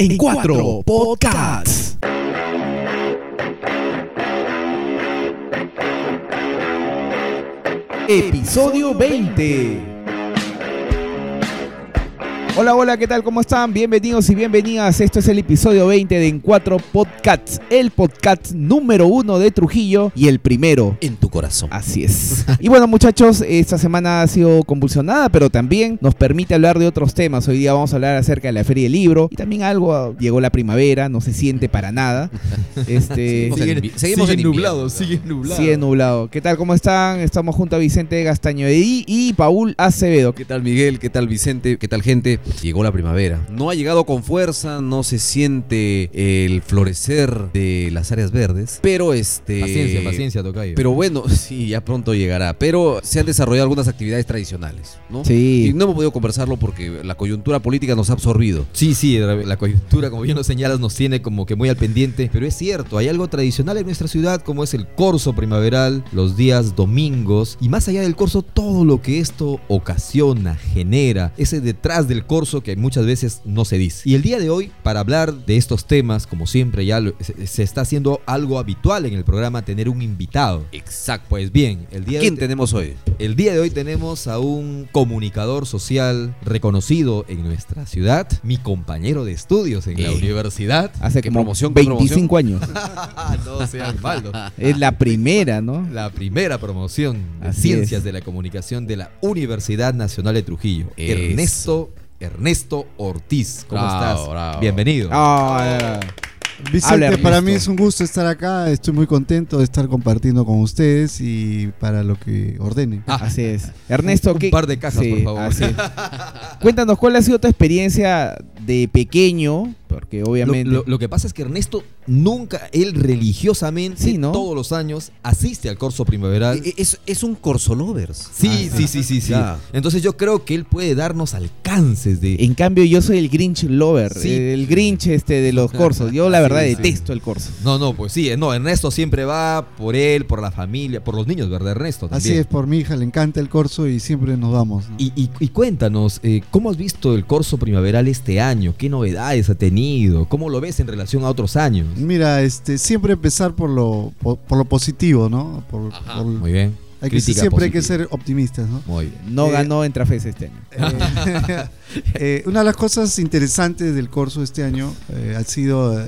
en cuatro podcasts. Episodio 20. Hola, hola, ¿qué tal? ¿Cómo están? Bienvenidos y bienvenidas. Esto es el episodio 20 de En Cuatro Podcasts, el podcast número uno de Trujillo y el primero en tu corazón. Así es. y bueno, muchachos, esta semana ha sido convulsionada, pero también nos permite hablar de otros temas. Hoy día vamos a hablar acerca de la Feria del Libro y también algo, llegó la primavera, no se siente para nada. Este, seguimos, en, nublado, sigue nublado. Sigue nublado. ¿Qué tal? ¿Cómo están? Estamos junto a Vicente Gastaño y, y Paul Acevedo. ¿Qué tal, Miguel? ¿Qué tal, Vicente? ¿Qué tal, gente? Llegó la primavera. No ha llegado con fuerza, no se siente el florecer de las áreas verdes, pero este... Paciencia, paciencia, Tocayo. Pero bueno, sí, ya pronto llegará. Pero se han desarrollado algunas actividades tradicionales, ¿no? Sí. Y no hemos podido conversarlo porque la coyuntura política nos ha absorbido. Sí, sí, la coyuntura, como bien lo señalas, nos tiene como que muy al pendiente. Pero es cierto, hay algo tradicional en nuestra ciudad como es el corso primaveral, los días domingos. Y más allá del corso, todo lo que esto ocasiona, genera, ese detrás del corso que muchas veces no se dice. Y el día de hoy, para hablar de estos temas, como siempre ya se, está haciendo algo habitual en el programa, tener un invitado. Exacto. Pues bien, el día ¿Quién tenemos hoy? El día de hoy tenemos a un comunicador social reconocido en nuestra ciudad, mi compañero de estudios en la universidad. Hace que promoción, 25 años. no sea malo. Es la primera, ¿no? La primera promoción de Ciencias de la Comunicación de la Universidad Nacional de Trujillo. Ernesto Ernesto Ortiz. ¿Cómo estás? Bienvenido. Ah, Vicente, para mí es un gusto estar acá. Estoy muy contento de estar compartiendo con ustedes y para lo que ordenen. Ah, así es. Ernesto, un, par de cajas, por favor. Cuéntanos, ¿cuál ha sido tu experiencia de pequeño porque obviamente. Lo, que pasa es que Ernesto nunca, él religiosamente, todos los años, asiste al corso primaveral. E, e, es, un corso lovers. Sí, sí, sí, sí, sí. Entonces yo creo que él puede darnos alcances de. En cambio, yo soy el Grinch lover. El Grinch este de los corsos. Yo la verdad detesto el corso. No, no, pues sí, no, Ernesto siempre va por él, por la familia, por los niños, ¿verdad, Ernesto? Así es, por mi hija le encanta el corso y siempre nos vamos. Y, cuéntanos, eh, ¿cómo has visto el corso primaveral este año? ¿Qué novedades ha tenido? ¿Cómo lo ves en relación a otros años? Mira, este, siempre empezar por lo, por, lo positivo, ¿no? Muy bien. Hay que, siempre hay que ser optimistas, ¿no? Muy bien. No eh, ganó en Trafes este año. Eh, eh, una de las cosas interesantes del curso este año ha sido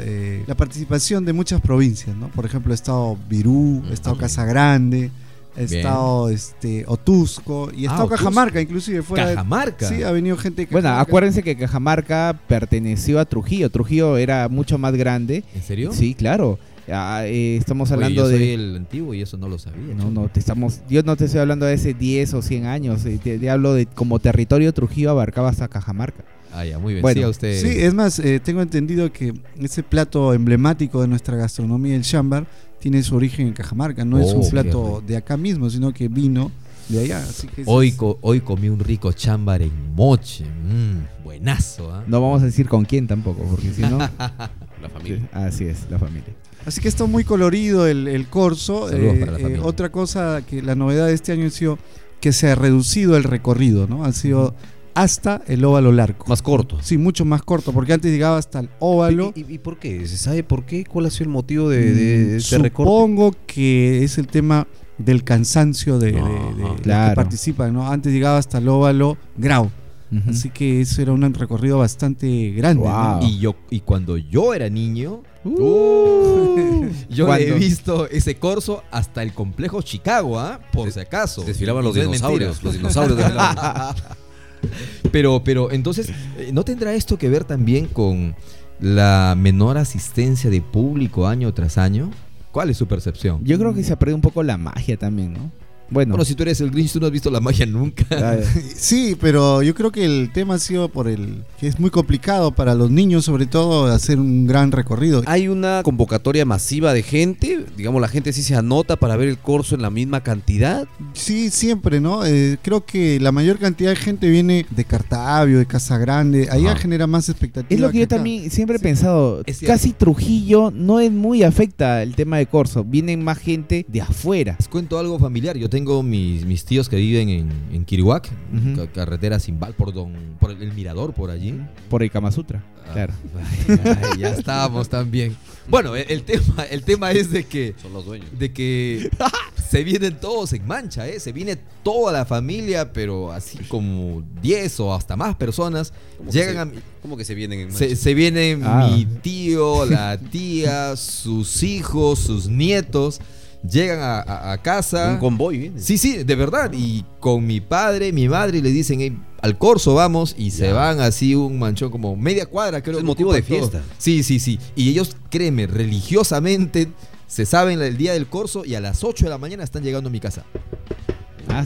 la participación de muchas provincias, ¿no? Por ejemplo, ha estado Virú, ha estado Casagrande, He estado este, Otusco y he ah, estado Cajamarca, inclusive fuera. ¿Cajamarca? Sí, ha venido gente Bueno, acuérdense que Cajamarca perteneció a Trujillo. Trujillo era mucho más grande. ¿En serio? Sí, claro. Ah, eh, estamos hablando yo soy de. el antiguo y eso no lo sabía. No, no, te estamos. Yo no te estoy hablando de hace 10 o 100 años. Eh, te, hablo de como territorio Trujillo abarcaba hasta Cajamarca. Ah, ya, muy bien. Bueno, usted... sí, es más, eh, tengo entendido que ese plato emblemático de nuestra gastronomía, el chambar, tiene su origen en Cajamarca. No es un oh, plato de acá mismo, sino que vino de allá. hoy, hoy comí un rico chambar en Moche. Mm, buenazo. ¿ah? No vamos a decir con quién tampoco, porque si no. la familia. así es, la familia. Así que está muy colorido el, el corso. Eh, eh, otra cosa que la novedad de este año ha sido que se ha reducido el recorrido, ¿no? Ha sido hasta el óvalo largo. Más corto. Sí, mucho más corto, porque antes llegaba hasta el óvalo. ¿Y, por qué? ¿Se sabe por qué? ¿Cuál ha sido el motivo de, de, este Supongo que es el tema del cansancio de, de, los que participan, ¿no? Antes llegaba hasta el óvalo grau. Así que eso era un recorrido bastante grande. Y yo y cuando yo era niño, uh, yo he visto ese corso hasta el complejo Chicago, ¿ah? Por si acaso. Desfilaban los dinosaurios, los dinosaurios de Pero, pero entonces, eh, ¿no tendrá esto que ver también con la menor asistencia de público año tras año? ¿Cuál es su percepción? Yo creo que se ha un poco la magia también, ¿no? Bueno. si tú eres el Grinch, tú no has visto la magia nunca. sí, pero yo creo que el tema ha sido por el que es muy complicado para los niños, sobre todo, hacer un gran recorrido. Hay una convocatoria masiva de gente, digamos, la gente sí se anota para ver el curso en la misma cantidad. Sí, siempre, ¿no? Eh, creo que la mayor cantidad de gente viene de Cartavio, de Casa Grande, allá genera más expectativa. Es lo que, yo también siempre he pensado, casi Trujillo no es muy afecta el tema de corso, vienen más gente de afuera. Les cuento algo familiar, yo tengo tengo mis, mis tíos que viven en, en Kiruac, Ujú. ca- carretera Simbal, por, don, por el, el mirador, por allí. Por el Kama Sutra. Ah, Claro. ay, ay, ya estábamos también. Bueno, el, el tema, el tema es de que Son los dueños. de que se vienen todos en mancha, ¿eh? Se viene toda la familia, pero así como 10 o hasta más personas. ¿Cómo que Llegan se- a ¿Cómo que se vienen en se, mancha? se vienen Ah. mi tío, la tía, sus hijos, sus nietos. Llegan a, a- a casa. Un convoy viene. Sí, sí, de verdad. Y con mi padre, mi madre, y le dicen, "Ey, al corso vamos, y se van así un manchón como media cuadra, creo. Es motivo de todo. fiesta. Sí, sí, sí. Y ellos, créeme, religiosamente se saben el día del corso y a las 8 de la mañana están llegando a mi casa.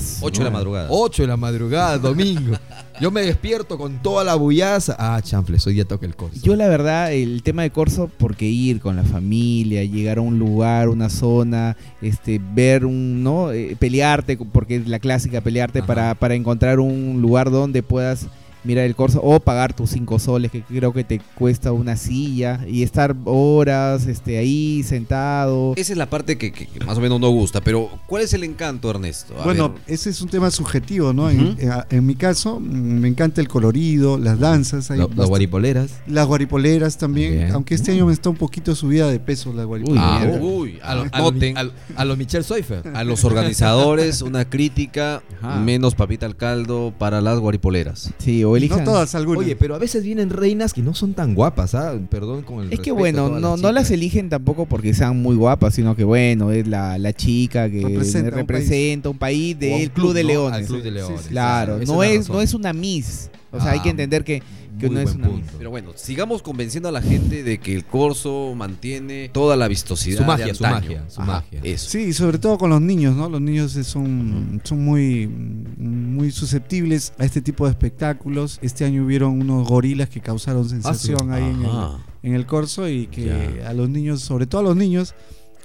Su 8 de la madrugada. 8 de la madrugada, domingo. Yo me despierto con toda la bullaza. Ah, chanfles, hoy día toca el corso. Yo la verdad, el tema de Corso, porque ir con la familia, llegar a un lugar, una zona, este, ver un, ¿no? Eh, pelearte, porque es la clásica, pelearte para, para encontrar un lugar donde puedas mirar el Corso o pagar tus cinco soles, que creo que te cuesta una silla, y estar horas este, ahí sentado. Esa es la parte que, más o menos no gusta, pero ¿cuál es el encanto, Ernesto? A Bueno, ver, ese es un tema subjetivo, ¿no? En- en mi caso, mm, me encanta el colorido, las danzas. hay Lo- Las guaripoleras. las guaripoleras también, Bien. aunque este año me está un poquito subida de peso la guaripolera. Uy, ah, uy, A lo, a lo, noten, a lo- a lo Michelle Seufer. a los organizadores una crítica, Ajá. menos papita al caldo para las guaripoleras. Sí, o elijan. No todas, algunas. Oye, pero a veces vienen reinas que no son tan guapas, ¿ah? Perdón con el Es que bueno, no, no las eligen tampoco porque sean muy guapas, sino que bueno, es la, la chica que Representa representa, un un país, del Club de. Leones. Al Club de Sí, Leones. sí, sí. Claro, no es, no es una Miss. O sea, hay que Ah, entender que, que muy no es una punto. Pero bueno, sigamos convenciendo a la gente de que el corso mantiene toda la vistosidad. Su magia, de su magia, su Ajá, magia. Eso. Sí, sobre todo con los niños, ¿no? Los niños son, son muy, muy susceptibles a este tipo de espectáculos. Este año hubieron unos gorilas que causaron sensación ahí en el, Ajá. en el corso y que Ya. a los niños, sobre todo a los niños,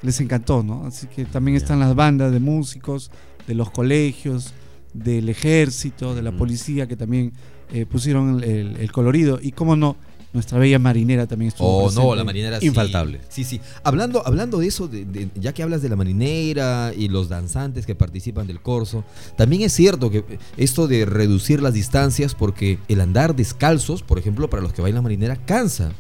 les encantó, ¿no? Así que también Ya. están las bandas de músicos, de los colegios, del ejército, de la policía que también eh, pusieron el, el- el colorido. Y cómo no, nuestra bella marinera también estuvo Oh, no, la marinera sí. Infaltable. Sí, sí. Hablando, hablando de eso, de- de- ya que hablas de la marinera y los danzantes que participan del corso, también es cierto que esto de reducir las distancias, porque el andar descalzos, por ejemplo, para los que bailan marinera, cansa.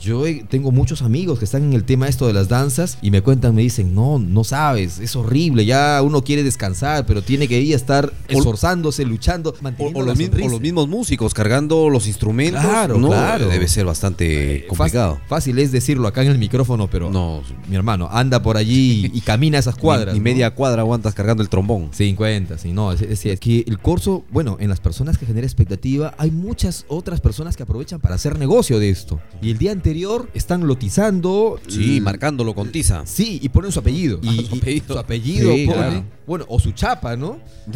Yo he- tengo muchos amigos que están en el tema esto de las danzas y me cuentan, me dicen, no, no sabes, es horrible, ya uno quiere descansar, pero tiene que ir a estar esforzándose, luchando, O, manteniendo o la los mismos, o los mismos músicos cargando los instrumentos. Claro, no, claro. Debe ser bastante Eh, complicado. Fácil, fácil es decirlo acá en el micrófono, pero No, mi hermano, anda por allí y, y camina esas cuadras. ¿no? media cuadra aguantas cargando el trombón. 50, sí, no, es, es- es que el corso, bueno, en las personas que genera expectativa, hay muchas otras personas que aprovechan para hacer negocio de esto. Y el día anterior están lotizando. Sí, marcándolo con tiza. Sí, y ponen su apellido. Ah, Y, su y- apellido. su apellido Sí, ponen, claro. bueno, o su chapa, ¿no?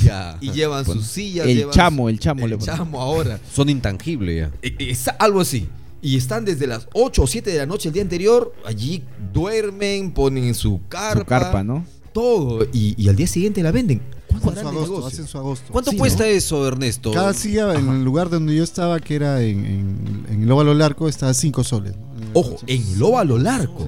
Y, ya. y llevan Bueno, sus sillas. El llevan chamo, el chamo le El ponen. chamo ahora. Son intangibles ya. E- Es algo así. Y están desde las 8 o 7 de la noche el día anterior, allí duermen, ponen su carpa. Su carpa, ¿no? Todo. Y, y al día siguiente la venden. ¿Cuánto Hacen su agosto, negocio? hacen su agosto. ¿Cuánto Sí, cuesta ¿no? eso, Ernesto? Cada silla en el lugar donde yo estaba, que era en, en, en el óvalo largo, estaba a 5 soles. ¿no? Ojo, en el óvalo largo.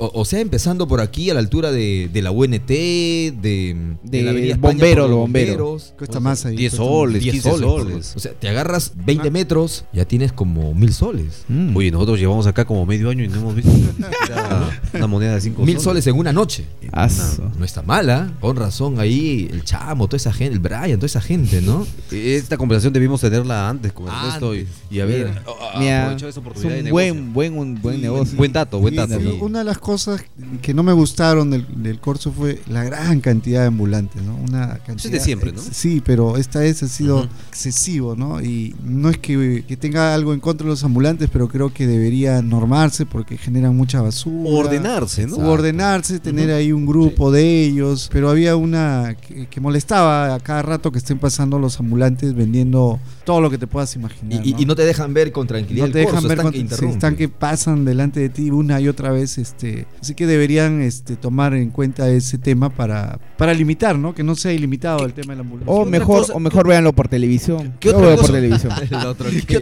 O, o sea, empezando por aquí a la altura de, de la UNT, de, De la Avenida España bombero, por los lo bombero. bomberos. Cuesta más ahí. 10 cuesta más. soles, 10 15 soles. soles. por- O sea, te agarras 20 metros, ya tienes como mil soles. Mm. Oye, nosotros llevamos acá como medio año y no hemos visto una, una moneda de 5 Mil soles en una noche. Aso. No está mala, con razón ahí el chamo, toda esa gente, el Brian, toda esa gente, ¿no? Esta conversación debimos tenerla antes con Ernesto y, y esa es oportunidad de un buen, buen, un buen Sí, negocio. Buen dato, buen dato. y una de las cosas que no me gustaron del, del corso fue la gran cantidad de ambulantes, ¿no? Una cantidad, es de siempre, ¿no? Sí, pero esta vez ha sido excesivo, ¿no? Y no es que, que tenga algo en contra de los ambulantes, pero creo que debería normarse porque generan mucha basura. Ordenarse, ¿no? O ordenarse, tener ahí un grupo de ellos, pero había una que, que molestaba a cada rato que estén pasando los ambulantes vendiendo todo lo que te puedas imaginar. y- y no te dejan ver con tranquilidad no el te dejan corso, ver están con- que sí, están que pasan delante de ti una y otra vez este así que deberían este tomar en cuenta ese tema para para limitar no que no sea ilimitado el tema de la ambulancia O mejor, cosa- o mejor véanlo por televisión. ¿Qué otra por cosa? televisión. ¿Qué,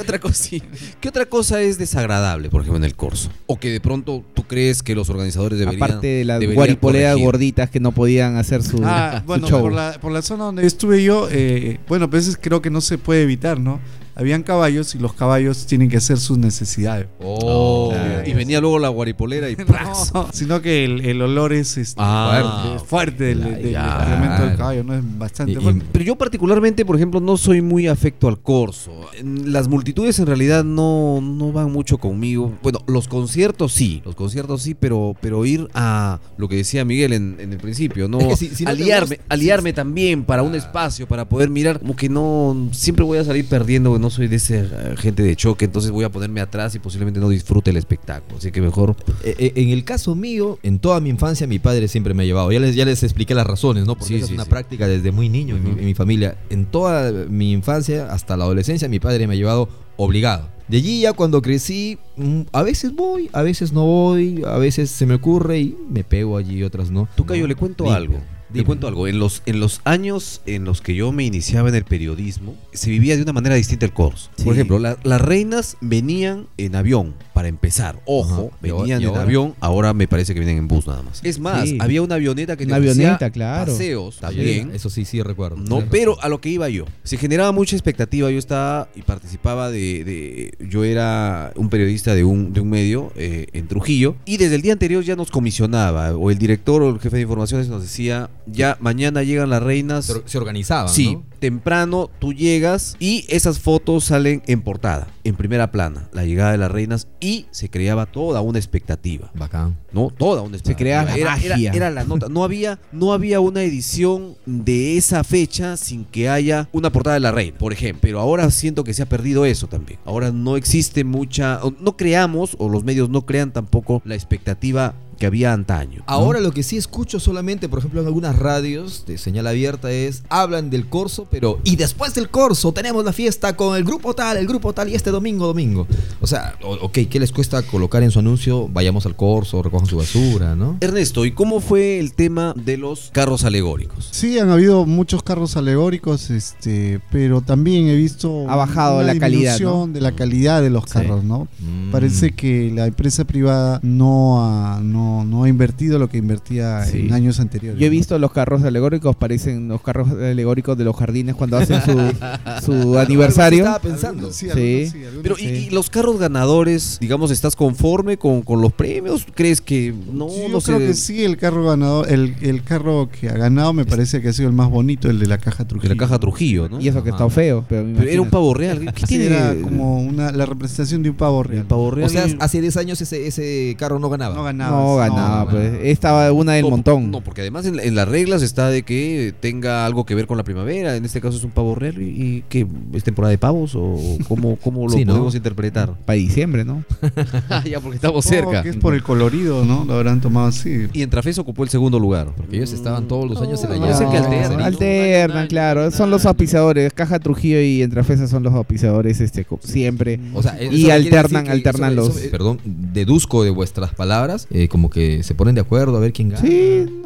otra, cosa, sí. ¿Qué otra cosa es desagradable, por ejemplo, en el corso? O que de pronto tú crees que los organizadores deberían Aparte de las guaripoleas gorditas que no podían hacer su, Ah, su bueno, show. por la, por la zona donde estuve yo, eh, bueno, a veces creo que no se puede evitar, ¿no? Habían caballos y los caballos tienen que hacer sus necesidades. Oh, Claro. y venía luego la guaripolera y sino que el, el olor es este, Ah, fuerte, fuerte del, del- del ya. excremento del caballo, ¿no? Es bastante Y- y- fuerte. Pero yo particularmente, por ejemplo, no soy muy afecto al corso. Las multitudes en realidad no, no van mucho conmigo. Bueno, los conciertos sí, los conciertos sí, pero, pero ir a lo que decía Miguel en, en el principio, no, Es que si- si no aliarme, gusta- aliarme también para un espacio, para poder mirar, como que no, siempre voy a salir perdiendo, no soy de ese eh, gente de choque, entonces voy a ponerme atrás y posiblemente no disfrute el espectáculo. Así que mejor Eh, eh, en el caso mío, en toda mi infancia, mi padre siempre me ha llevado. Ya les, ya les expliqué las razones, ¿no? Porque Sí, esa sí, es una sí. práctica desde muy niño en, mi, Ujú. en mi familia. En toda mi infancia, hasta la adolescencia, mi padre me ha llevado obligado. De allí ya cuando crecí, mm, a veces voy, a veces no voy, a veces se me ocurre y me pego allí otras no. Tú, Cayo, le cuento algo. Dime. cuento algo. En los, en los años en los que yo me iniciaba en el periodismo, se vivía de una manera distinta el corso. Sí. Por ejemplo, la- las reinas venían en avión, para empezar. Ojo, Ajá. ¿Y ahora- venían en avión, ahora me parece que vienen en bus nada más. Es más, Sí. había una avioneta que Una avioneta, claro. paseos Sí, también. Eso sí, sí recuerdo. No, pero a lo que iba yo. Se generaba mucha expectativa. Yo estaba y participaba de. de- yo era un periodista de un, de un medio eh, en Trujillo. Y desde el día anterior ya nos comisionaba. O el director o el jefe de informaciones nos decía: Ya mañana llegan las reinas. se, or- se organizaban, Sí, ¿no? temprano tú llegas y esas fotos salen en portada, en primera plana, la llegada de las reinas y se creaba toda una expectativa. Bacán. ¿no? Toda una expectativa. creaba la era, era- la nota. No había, no había una edición de esa fecha sin que haya una portada de la reina, por ejemplo. Pero ahora siento que se ha perdido eso también. Ahora no existe mucha, no creamos, o los medios no crean tampoco la expectativa que había antaño. ¿no? Ahora lo que sí escucho solamente, por ejemplo, en algunas radios de señal abierta es, hablan del corso, pero y después del corso tenemos la fiesta con el grupo tal, el grupo tal y este domingo, domingo. O sea, ok, ¿qué les cuesta colocar en su anuncio? Vayamos al corso, recojan su basura, ¿no? Ernesto, ¿y cómo fue el tema de los carros alegóricos? Sí, han habido muchos carros alegóricos, este, pero también he visto Ha bajado una la calidad, disminución de la calidad de los Sí. carros, ¿no? Mm. Parece que la empresa privada no ha, no, no ha invertido lo que invertía Sí. en años anteriores. Yo he ¿no? visto los carros alegóricos, parecen los carros alegóricos de los jardines cuando hacen su, su aniversario. Estaba pensando. Sí, Sí. algunos sí, algunos Pero, sí. ¿y, y los carros ganadores, digamos, estás conforme con, con los premios? ¿Crees que no? Sí, yo no sé. creo que sí, el carro ganador, el, el carro que ha ganado me parece que ha sido el más bonito, el de la caja De Trujillo. la caja Trujillo, ¿no? Y eso que Ajá. está feo. Pero, era un pavo real. ¿Qué tiene? era como una, la representación de un pavo real. el pavo real. O sea, hace 10 años ese, ese carro no ganaba. No ganaba. No ganaba, no, pues. Estaba una del no, montón. No, porque además en, en las reglas está de que tenga algo que ver con la primavera. En este caso es un pavo real. ¿Y, y que es temporada de pavos? ¿O cómo, cómo lo Sí, ¿no? podemos interpretar? Para diciembre, ¿no? ya, porque estamos cerca. que es por el colorido, ¿no? Lo habrán tomado así. Y en Trafés ocupó el segundo lugar. Porque ellos estaban todos los años en la No, que alternan, ¿no? alternan, claro. Son los auspiciadores. Caja Trujillo y Entrefesa son los auspiciadores este, siempre. O sea, Y alternan- alternan eso- los- eso, eh, perdón, deduzco de vuestras palabras, eh, como que se ponen de acuerdo a ver quién gana.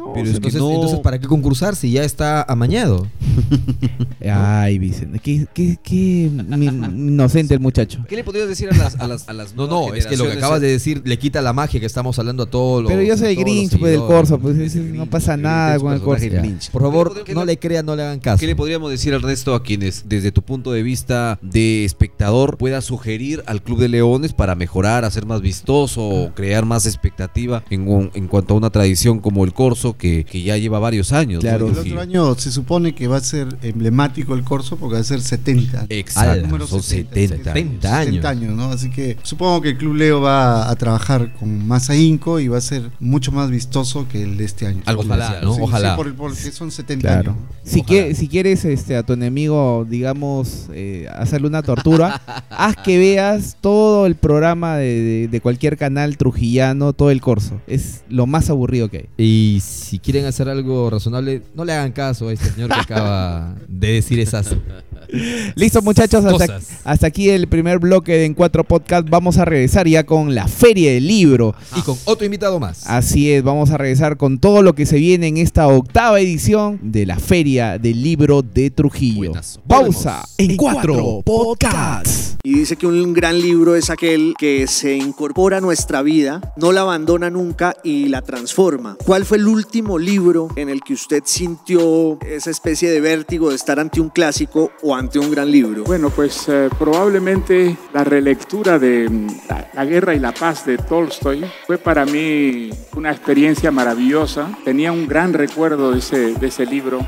No. Pero es que entonces, no- entonces, ¿para qué concursar si ya está amañado? Ay, Vicente. Qué, qué, qué inocente el muchacho. ¿Qué le podrías decir a las, a las, a las No, no, es que lo que acabas de decir le quita la magia que estamos hablando a todos los. Pero yo soy Grinch, pues, del. Corso. Pues no pasa nada con el Corso. Grinch. Por favor, ¿Qué no le- crean, no le hagan caso. ¿Qué le podríamos decir, Ernesto, a quienes desde tu punto de vista de espectador pueda sugerir al Club de Leones para mejorar, hacer más vistoso o crear más expectativa en, un- en cuanto a una tradición como el corso que, que ya lleva varios años? ¿no? Claro. El otro año se supone que va a ser emblemático el corso porque va a ser 70. Exacto, Número son 70, 70 años. 70 años, ¿no? Así que supongo que el Club Leo va a trabajar con más ahínco y va a ser mucho más vistoso que el de este año. Algo Ojalá. ¿no? Sí, Ojalá. sí, por- porque son 70 Claro. años. Si, Ojalá. quie- si quieres este, a tu enemigo, digamos, eh, hacerle una tortura, haz que veas todo el programa de, de- de cualquier canal trujillano, todo el corso. Es lo más aburrido que hay. Y si si quieren hacer algo razonable, no le hagan caso a este señor que acaba de decir esas Listo, muchachos, hasta, aquí el primer bloque de En Cuatro Podcast. Vamos a regresar ya con la Feria del Libro. y con otro invitado más. Así es, vamos a regresar con todo lo que se viene en esta octava edición de la Feria del Libro de Trujillo. Buenazo. Pausa en Cuatro Podcast. Y dice que un gran libro es aquel que se incorpora a nuestra vida, no la abandona nunca y la transforma. ¿Cuál fue el último libro en el que usted sintió esa especie de vértigo de estar ante un clásico o ante un gran libro? Bueno, pues eh, probablemente la relectura de mm, la, La guerra y la paz de Tolstoy fue para mí una experiencia maravillosa. Tenía un gran recuerdo de ese, de ese libro.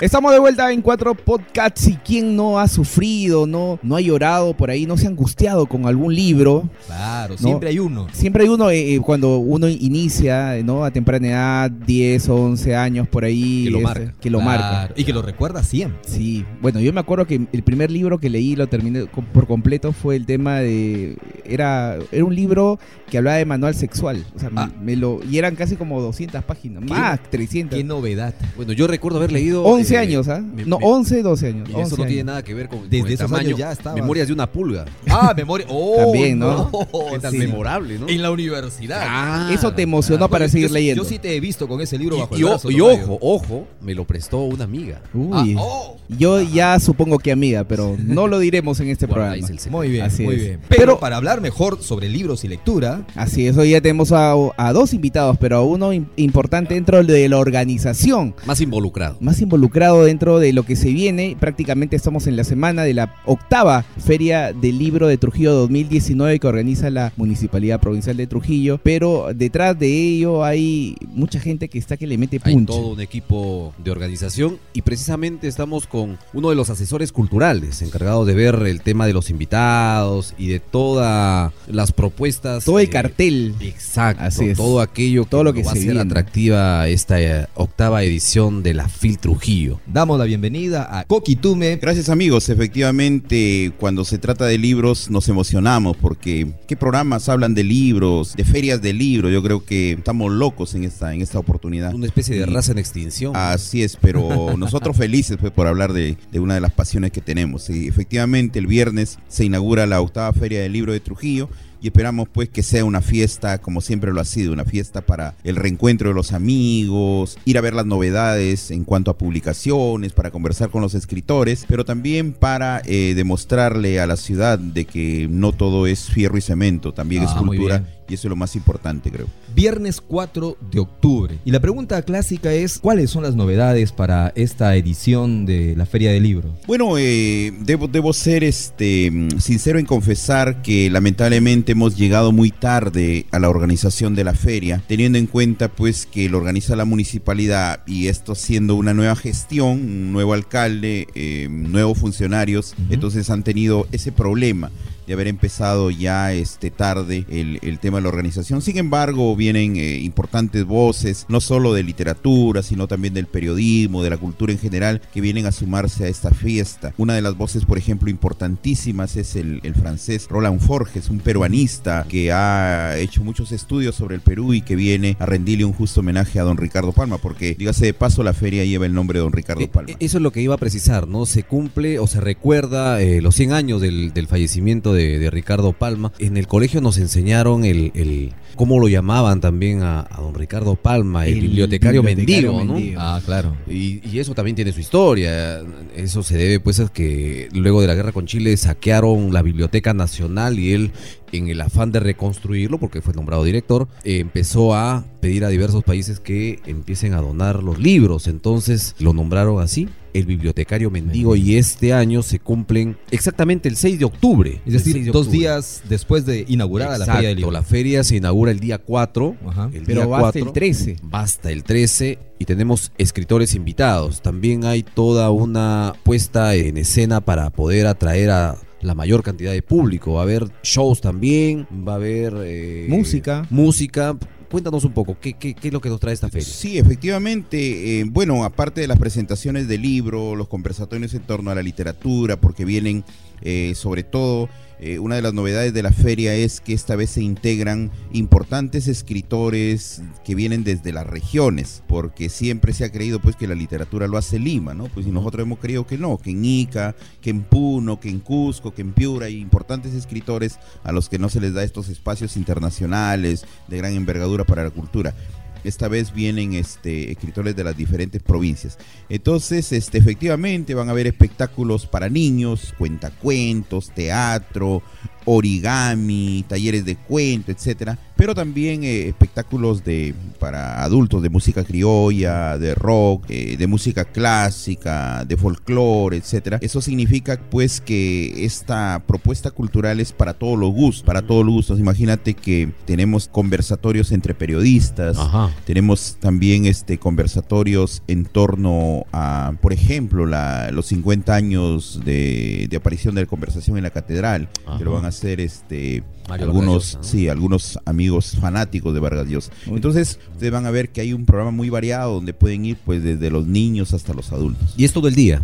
Estamos de vuelta en cuatro podcasts y quien no ha sufrido, no, no ha llorado por ahí, no se ha angustiado con algún libro. Claro, No. siempre hay uno. Siempre hay uno, eh, eh, cuando uno inicia, ¿no? A temprana edad, 10 o 11 años por ahí. Que lo marca. Que lo Claro, marca. Y que lo recuerda siempre. Sí, bueno, yo me acuerdo que el primer libro que leí, lo terminé por completo, fue el tema de... Era, era un libro que hablaba de manual sexual. O sea, me- Ah. me lo, y eran casi como 200 páginas, más 300. Qué novedad. Bueno, yo recuerdo haber leído. 11 eh, años, ¿ah? me- No, me- 11, 12 años. Y eso 11 no tiene años. nada que ver con, con Desde el esos tamaño. años ya estaba. Memorias de una pulga. Ah, memoria. Oh, También, ¿no? ¿Qué tan Sí. memorable, no? En la universidad. Ah, Eso te emocionó Ah, para bueno, seguir yo- leyendo. Yo sí te he visto con ese libro bajo Y, el y brazo. y ojo, ojo, me lo prestó una amiga. Uy. Ah, oh. Yo ya supongo que amiga, pero no lo diremos en este programa. Muy bien, Así muy es. bien. Pero, Pero- para hablar mejor sobre libros y lectura, Así es, hoy ya tenemos a, a dos invitados, pero a uno im- importante dentro de la organización, Más involucrado. más involucrado dentro de lo que se viene. Prácticamente estamos en la semana de la octava Feria del Libro de Trujillo 2019 que organiza la Municipalidad Provincial de Trujillo, pero detrás de ello hay mucha gente que está que le mete Hay punch. todo un equipo de organización y precisamente estamos con uno de los asesores culturales encargados de ver el tema de los invitados y de todas las propuestas. Todo el eh, cartel. Exacto, Así es. todo aquello Todo lo que va a se hacer viene. atractiva esta eh, octava edición de la FIL Trujillo. damos la bienvenida a Coquitume. Gracias amigos, efectivamente cuando se trata de libros nos emocionamos porque qué programas hablan de libros, de ferias de libros, yo creo que estamos locos en esta, en esta oportunidad. Una especie de Y- raza en extinción. Así es, pero nosotros felices pues, por hablar de, de una de las pasiones que tenemos. Y efectivamente el viernes se inaugura la octava feria del libro de Trujillo y esperamos pues que sea una fiesta como siempre lo ha sido, una fiesta para el reencuentro de los amigos, ir a ver las novedades en cuanto a publicaciones, para conversar con los escritores, pero también para eh, demostrarle a la ciudad de que no todo es fierro y cemento, también es Ah, cultura y eso es lo más importante creo. Viernes 4 de octubre. Y la pregunta clásica es, ¿cuáles son las novedades para esta edición de la Feria del Libro? Bueno, eh, debo, debo ser este, mm, sincero en confesar que lamentablemente hemos llegado muy tarde a la organización de la feria, teniendo en cuenta pues que lo organiza la municipalidad y esto siendo una nueva gestión, un nuevo alcalde, eh, nuevos funcionarios, entonces han tenido ese problema de haber empezado ya este tarde el, el tema de la organización. Sin embargo, vienen eh, importantes voces, no solo de literatura, sino también del periodismo, de la cultura en general, que vienen a sumarse a esta fiesta. Una de las voces, por ejemplo, importantísimas es el, el francés Roland Forges, un peruanista que ha hecho muchos estudios sobre el Perú y que viene a rendirle un justo homenaje a don Ricardo Palma, porque, dígase de paso, la feria lleva el nombre de don Ricardo Eh, Palma. eh, Eso es lo que iba a precisar, ¿no? Se cumple o se recuerda eh, los 100 años del, del fallecimiento de, de Ricardo Palma. En el colegio nos enseñaron el, el- cómo lo llamaban también a, a don Ricardo Palma, el, El bibliotecario, bibliotecario mendigo, ¿no? Ah, claro. Y, y eso también tiene su historia. Eso se debe pues a que luego de la guerra con Chile saquearon la Biblioteca Nacional y él en el afán de reconstruirlo, porque fue nombrado director, eh, empezó a pedir a diversos países que empiecen a donar los libros. Entonces lo nombraron así, el bibliotecario mendigo, y este año se cumplen exactamente el 6 de octubre. Es El 6 decir, de dos octubre. días después de inaugurada la Feria del Libro. la feria se inaugura el día 4. Ajá. El Pero día basta 4. el 13. Basta el 13 y tenemos escritores invitados. También hay toda una puesta en escena para poder atraer a la mayor cantidad de público. Va a haber shows también, va a haber eh, Música. Música. Cuéntanos un poco, ¿qué, es lo que nos trae esta feria? Sí, efectivamente. eh, bueno, aparte de las presentaciones de libros, los conversatorios en torno a la literatura, porque vienen eh, sobre todo eh, una de las novedades de la feria es que esta vez se integran importantes escritores que vienen desde las regiones, porque siempre se ha creído pues que la literatura lo hace Lima, ¿no? Pues y nosotros hemos creído que no, que en Ica, que en Puno, que en Cusco, que en Piura hay importantes escritores a los que no se les da estos espacios internacionales de gran envergadura para la cultura esta vez vienen este, escritores de las diferentes provincias. Entonces, este, efectivamente van a haber espectáculos para niños, cuentacuentos, teatro, origami, talleres de cuento, etcétera, pero también eh, espectáculos de para adultos de música criolla, de rock, eh, de música clásica, de folclore, etcétera. Eso significa pues que esta propuesta cultural es para todos los gustos, para todos los gustos. Imagínate que tenemos conversatorios entre periodistas, tenemos también este conversatorios en torno a, por ejemplo, la, los 50 años de, de aparición de la conversación en la catedral, que lo van a hacer este algunos sí algunos amigos fanáticos de Vargas Llosa. Entonces ustedes van a ver que hay un programa muy variado donde pueden ir pues desde los niños hasta los adultos. Y es todo el día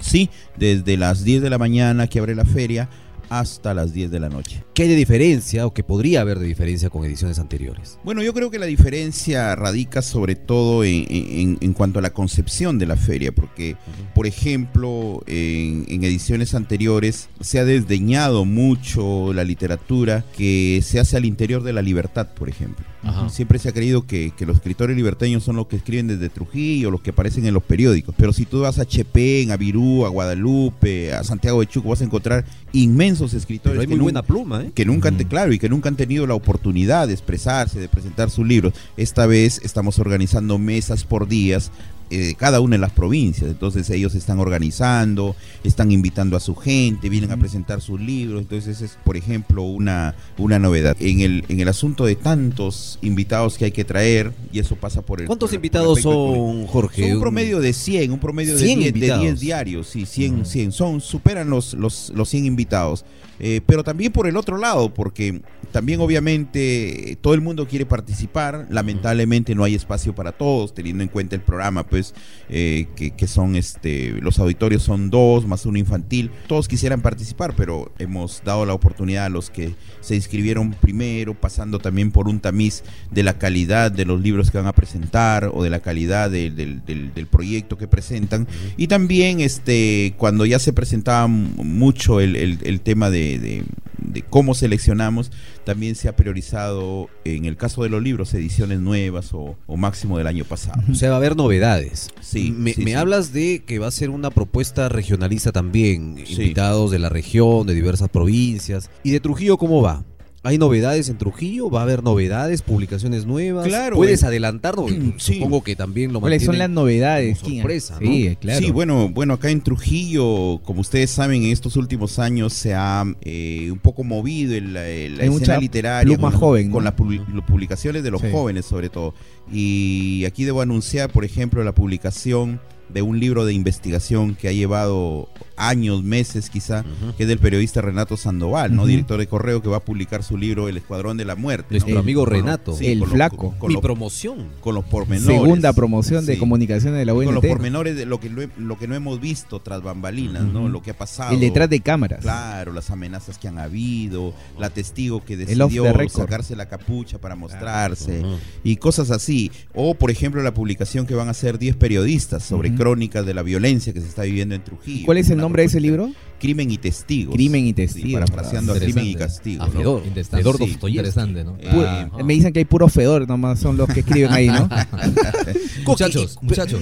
sí desde las 10 de la mañana que abre la feria hasta las 10 de la noche. ¿Qué hay de diferencia o qué podría haber de diferencia con ediciones anteriores? Bueno, yo creo que la diferencia radica sobre todo en, cuanto a la concepción de la feria, porque, por ejemplo, en, ediciones anteriores se ha desdeñado mucho la literatura que se hace al interior de la libertad, por ejemplo. Siempre se ha creído que, los escritores liberteños son los que escriben desde Trujillo, los que aparecen en los periódicos. Pero si tú vas a Chepén, a Virú, a Guadalupe, a Santiago de Chuco, vas a encontrar inmensos escritores. hay muy buena pluma, ¿eh? Que nunca han, claro, y que nunca han tenido la oportunidad de expresarse, de presentar sus libros. Esta vez estamos organizando mesas por días eh, cada una de las provincias. Entonces ellos están organizando, están invitando a su gente, vienen a presentar sus libros. Entonces es, por ejemplo, una, una novedad. En el, en el asunto de tantos invitados que hay que traer, y eso pasa por el... ¿Cuántos invitados son, Jorge? un promedio de 100, un promedio de 10, de 10 diarios, sí, 100, 100. Son, superan los, los, los 100 invitados. Eh, pero también por el otro lado, porque también obviamente todo el mundo quiere participar, lamentablemente no hay espacio para todos, teniendo en cuenta el programa, pues eh, que, son este, los auditorios son dos más uno infantil, todos quisieran participar, pero hemos dado la oportunidad a los que se inscribieron primero, pasando también por un tamiz de la calidad de los libros que van a presentar o de la calidad del, proyecto que presentan, y también este, cuando ya se presentaba mucho el tema de de, cómo seleccionamos, también se ha priorizado, en el caso de los libros, ediciones nuevas o, máximo del año pasado. O sea, va a haber novedades. Sí. Me, hablas de que va a ser una propuesta regionalista también, invitados de la región, de diversas provincias. ¿Y de Trujillo cómo va? ¿Hay novedades en Trujillo? ¿Va a haber novedades, publicaciones nuevas? Claro. ¿Puedes adelantarlo? Supongo que también lo ¿Cuáles son las novedades? sorpresa, Sí, claro. Sí, bueno, bueno, acá en Trujillo, como ustedes saben, en estos últimos años se ha eh, un poco movido el, la escena literaria con, joven, con las publicaciones de los jóvenes sobre todo. Y aquí debo anunciar, por ejemplo, la publicación de un libro de investigación que ha llevado años, meses quizá, que es del periodista Renato Sandoval, ¿no? Director de Correo que va a publicar su libro El Escuadrón de la Muerte. Nuestro amigo Renato. el flaco. con Mi promoción. Con los pormenores. Segunda promoción de comunicaciones de la UNT. Con los pormenores de lo que, lo que no hemos visto tras bambalinas, ¿no? Lo que ha pasado. El detrás de cámaras. Claro, las amenazas que han habido, la testigo que decidió sacarse la capucha para mostrarse y cosas así. O, por ejemplo, la publicación que van a hacer 10 periodistas sobre crónicas de la violencia que se está viviendo en Trujillo. ¿Cuál es el nombre de ese libro? Crimen y Testigos. Crimen y Testigos. parafraseando a Crimen y Castigo. Fedor, interesante, ¿no? Eh, me dicen que hay puro Fedor, nomás son los que escriben ahí, ¿no? muchachos, muchachos,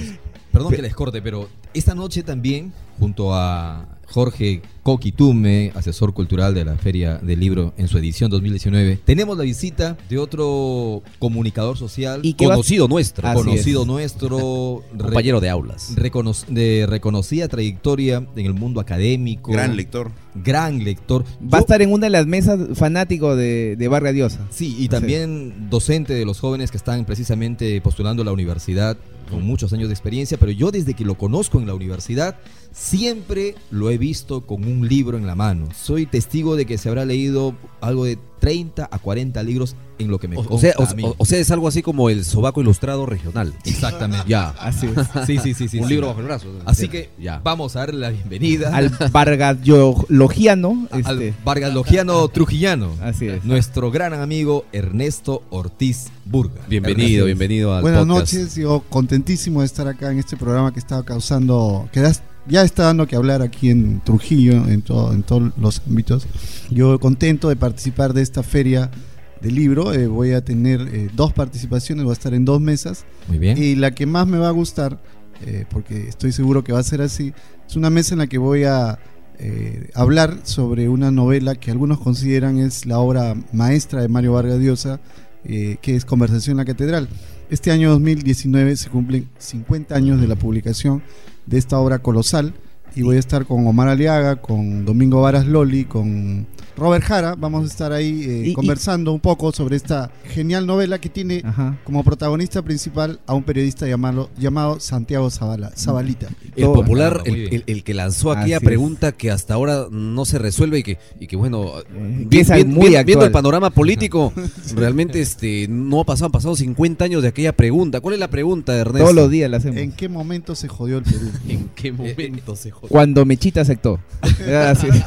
perdón que les corte, pero esta noche también, junto a Jorge Coquitume, asesor cultural de la Feria del Libro en su edición 2019. Tenemos la visita de otro comunicador social y conocido nuestro, conocido nuestro, compañero de aulas, de reconocida trayectoria en el mundo académico, gran lector, gran lector. Va a estar en una de las mesas fanático de, de Vargas Diosa. Sí, y también docente de los jóvenes que están precisamente postulando a la universidad con muchos años de experiencia, pero yo desde que lo conozco en la universidad siempre lo he visto con un libro en la mano. Soy testigo de que se habrá leído algo de 30 a 40 libros en lo que me O, o sea, o- a mí. o- o sea, es algo así como el sobaco ilustrado regional. Exactamente. Ya. Así es. Sí, sí, sí, sí. un sí. libro bajo el brazo. Así que ya. vamos a darle la bienvenida Al Vargas-Logiano. al Este, Vargas Logiano Trujillano. así es. Nuestro gran amigo Ernesto Ortiz Burga. Bienvenido, Ernesto. bienvenido al Buenas podcast. noches, yo contentísimo de estar acá en este programa que está causando, que das- ya está dando que hablar aquí en Trujillo, en, todo, en todos los ámbitos. Yo contento de participar de esta feria de libro, eh, voy a tener eh, dos participaciones, voy a estar en dos mesas Muy bien. y la que más me va a gustar, eh, porque estoy seguro que va a ser así, es una mesa en la que voy a hablar sobre una novela que algunos consideran es la obra maestra de Mario Vargas Llosa, que es Conversación en la Catedral. Este año 2019 se cumplen 50 años de la publicación de esta obra colosal y voy a estar con Omar Aliaga, con Domingo Varas Loli, con Robert Jara. Vamos a estar ahí eh, Y- y- conversando un poco sobre esta genial novela que tiene Ajá. como protagonista principal a un periodista llamado, llamado Santiago Zavala, Zabalita. El Todo- popular, el, bien. el- el que lanzó Así aquella es. pregunta que hasta ahora no se resuelve y que, y que bueno, Eh, vi- que es vi- muy vi- viendo el panorama político, realmente este no ha pasado, han pasado 50 años de aquella pregunta. ¿Cuál es la pregunta, Ernesto? Todos los días la hacemos. ¿En qué momento se jodió el Perú? ¿En qué momento se jodió? Cuando Mechita aceptó.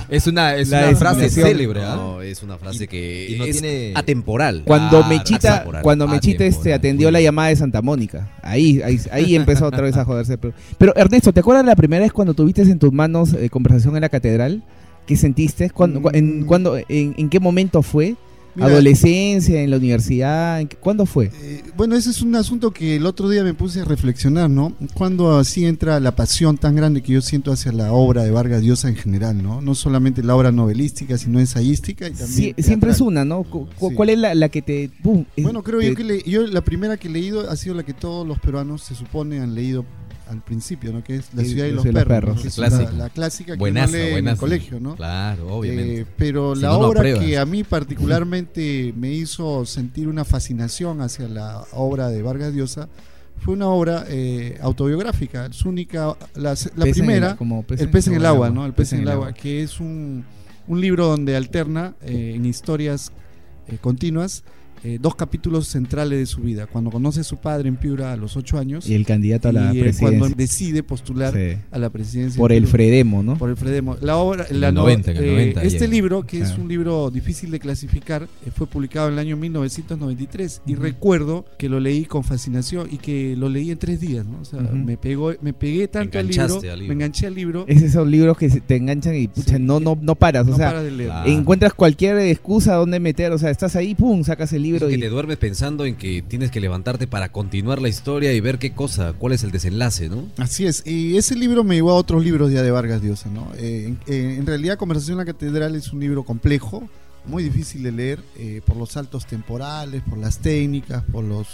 Es. Una, es La una frase designación. ¿Ah? No, es una frase Y- que y no es tiene- atemporal. Cuando Claro, Mechita, atemporal. cuando Mechita este, atendió la llamada de Santa Mónica. Ahí, ahí, ahí empezó otra vez a joderse. Pero, pero, Ernesto, ¿te acuerdas la primera vez cuando tuviste en tus manos eh, conversación en la catedral? ¿Qué sentiste? ¿Cuándo, cu- en, Mm. cuándo- en, en qué momento fue? Mira, ¿Adolescencia? ¿En la universidad? ¿En qué- ¿Cuándo fue? eh, bueno, ese es un asunto que el otro día me puse a reflexionar, ¿no? Cuando así entra la pasión tan grande que yo siento hacia la obra de Vargas Llosa en general, ¿no? No solamente la obra novelística, sino ensayística y también Sie- siempre es una, ¿no? Cu- cu- Sí. ¿Cuál es la, la que te... pum, eh, Bueno, creo te- yo que le- yo la primera que he leído ha sido la que todos los peruanos se supone han leído al principio, ¿no? Que es La ciudad y los perros, perros. ¿no? Que es. La, la clásica que Buenaza, uno lee en el colegio, ¿no? Claro, obviamente. Eh, pero Si la no, no obra apruebas. que a mí particularmente me hizo sentir una fascinación hacia la obra de Vargas Llosa fue una obra eh, autobiográfica, es única, la, la pez en el- primera, como pez El pez en el agua, agua, ¿no? El pez en el agua, que es un, un libro donde alterna eh, en historias eh, continuas eh, dos capítulos centrales de su vida. Cuando conoce a su padre en Piura a los ocho años Y el candidato a la y, eh, cuando decide postular Sí. a la presidencia. Por el. Fredemo, ¿no? Por el Fredemo. La obra, la el no- 90, en el eh, 90 este llega. libro, que es un libro difícil de clasificar, eh, fue publicado en el año 1993 y recuerdo que lo leí con fascinación y que lo leí en tres días, ¿no? O sea, me pegó, me pegué tanto al libro, al libro. me enganché al libro, Es esos libros que te enganchan y pucha, Sí. no, no, no paras. O sea, para de leer. claro. encuentras cualquier excusa donde meter. O sea, estás ahí, pum, sacas el Es libro que y te duermes pensando en que tienes que levantarte para continuar la historia y ver qué cosa, cuál es el desenlace, ¿no? Así es, y ese libro me llevó a otros libros ya de Vargas Llosa, ¿no? Eh, en, eh, en realidad Conversación en la Catedral es un libro complejo, muy difícil de leer eh, por los saltos temporales, por las técnicas, por los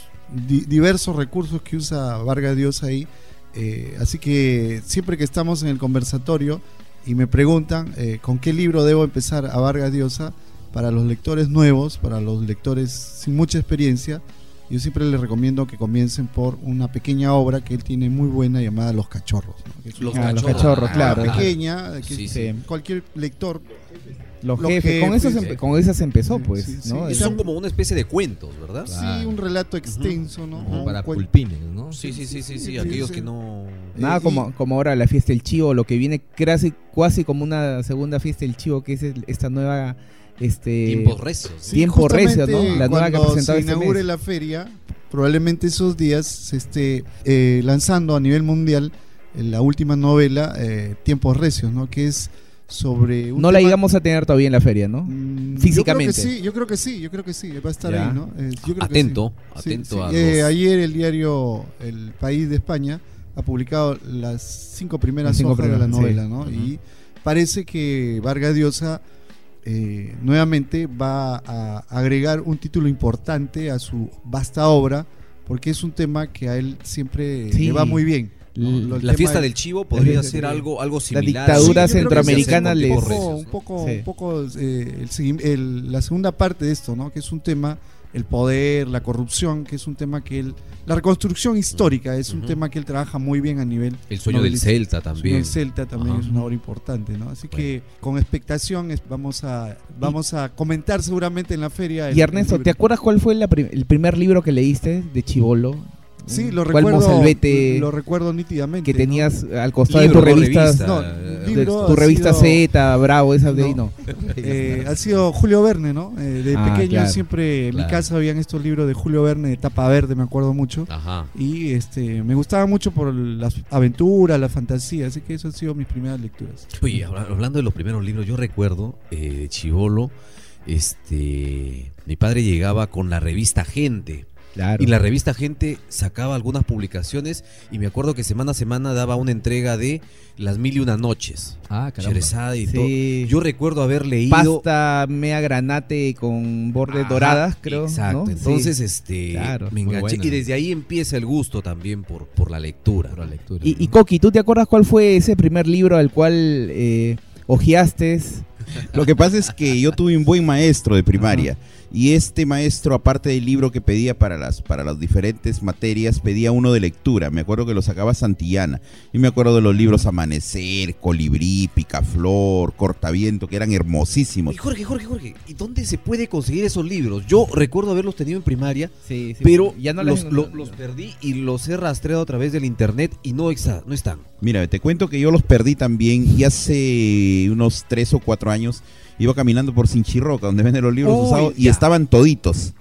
di- diversos recursos que usa Vargas Llosa ahí. Eh, así que siempre que estamos en el conversatorio y me preguntan eh, con qué libro debo empezar a Vargas Llosa, para los lectores nuevos, para los lectores sin mucha experiencia, yo siempre les recomiendo que comiencen por una pequeña obra que él tiene muy buena llamada Los Cachorros. Los cachorros. Ah, claro. pequeña, que Sí, sí. cualquier lector. Los, los jefes. Con, eso jefes, se, sí. con esas empezó, Sí, pues. sí, sí. ¿no? Es- son como una especie de cuentos, ¿verdad? Sí, un relato extenso, ¿no? Un Para pulpines, ¿no? Sí, sí, sí, sí, sí, Sí, aquellos sí. que no... Nada Eh, como, como ahora la fiesta del chivo, lo que viene casi, casi como una segunda fiesta del chivo, que es el- esta nueva. Este, Tiempos recios. Sí, Tiempo recio, justamente ¿no? La nueva que ha presentado se este inaugure mes. la feria, probablemente esos días se esté eh, lanzando a nivel mundial eh, la última novela, eh, Tiempos Recios, ¿no? Que es sobre un No la tema- llegamos a tener todavía en la feria, ¿no? Mm, Físicamente. Yo creo que sí, yo creo que sí, yo creo que sí, va a estar Ya. ahí, ¿no? Eh, yo creo que Atento, sí. atento Sí, a sí. Eh, los- ayer el diario El País de España ha publicado las cinco primeras Las cinco hojas de la novela, ¿no? Y parece que Vargas Llosa eh, nuevamente va a agregar un título importante a su vasta obra, porque es un tema que a él siempre Sí. le va muy bien. El La fiesta de- del chivo podría ser algo, algo La similar. dictadura Sí, centroamericana les... un poco, un ¿no? poco, Sí. un poco eh, el el- la segunda parte de esto, ¿no? Que es un tema el poder, la corrupción, que es un tema que él, la reconstrucción histórica es un tema que él trabaja muy bien a nivel El sueño del. Celta El sueño también. del Celta también Ajá. es una obra importante, ¿no? Así que con expectación es- vamos a vamos a comentar seguramente en la feria. el- Y Ernesto, el ¿te acuerdas cuál fue la prim- el primer libro que leíste de Chivolo? Sí, lo ¿Cuál recuerdo. mozalbete Lo recuerdo nítidamente. que ¿no? tenías al costado Libro, de tu no revista? revista. No, Eh, de libro tu revista sido- Z, Bravo, esa de ahí no. Eh, ha sido Julio Verne, ¿no? Eh, de Ah, pequeño claro. siempre en mi casa habían estos libros de Julio Verne de tapa verde, me acuerdo mucho. Ajá. Y este me gustaba mucho por las aventuras, la fantasía, así que eso han sido mis primeras lecturas. Oye, habla- hablando de los primeros libros, yo recuerdo eh, de Chivolo, este, mi padre llegaba con la revista Gente. Claro. Y la revista Gente sacaba algunas publicaciones y me acuerdo que semana a semana daba una entrega de Las Mil y Una Noches. Ah, caramba. Y Sí. todo. Yo recuerdo haber leído... Pasta mea granate con bordes Ajá, doradas, creo. Exacto. ¿no? Entonces, Sí. este, Claro, me enganché. Y desde ahí empieza el gusto también por, por la lectura. Pura lectura. Y, y Coqui, ¿tú te acuerdas cuál fue ese primer libro al cual eh, hojeaste? Lo que pasa es que yo tuve un buen maestro de primaria y este maestro, aparte del libro que pedía para las, para las diferentes materias, pedía uno de lectura. Me acuerdo que lo sacaba Santillana. Y me acuerdo de los libros Amanecer, Colibrí, Picaflor, Cortaviento, que eran hermosísimos. Y Jorge, Jorge, Jorge, ¿y dónde se puede conseguir esos libros? Yo recuerdo haberlos tenido en primaria, Sí, sí. pero ya no los, lo- los perdí y los he rastreado a través del internet y no, está, no están. Mira, te cuento que yo los perdí también y hace unos tres o cuatro años iba caminando por Sinchirroca, donde venden los libros Uy, usados, y estaban toditos.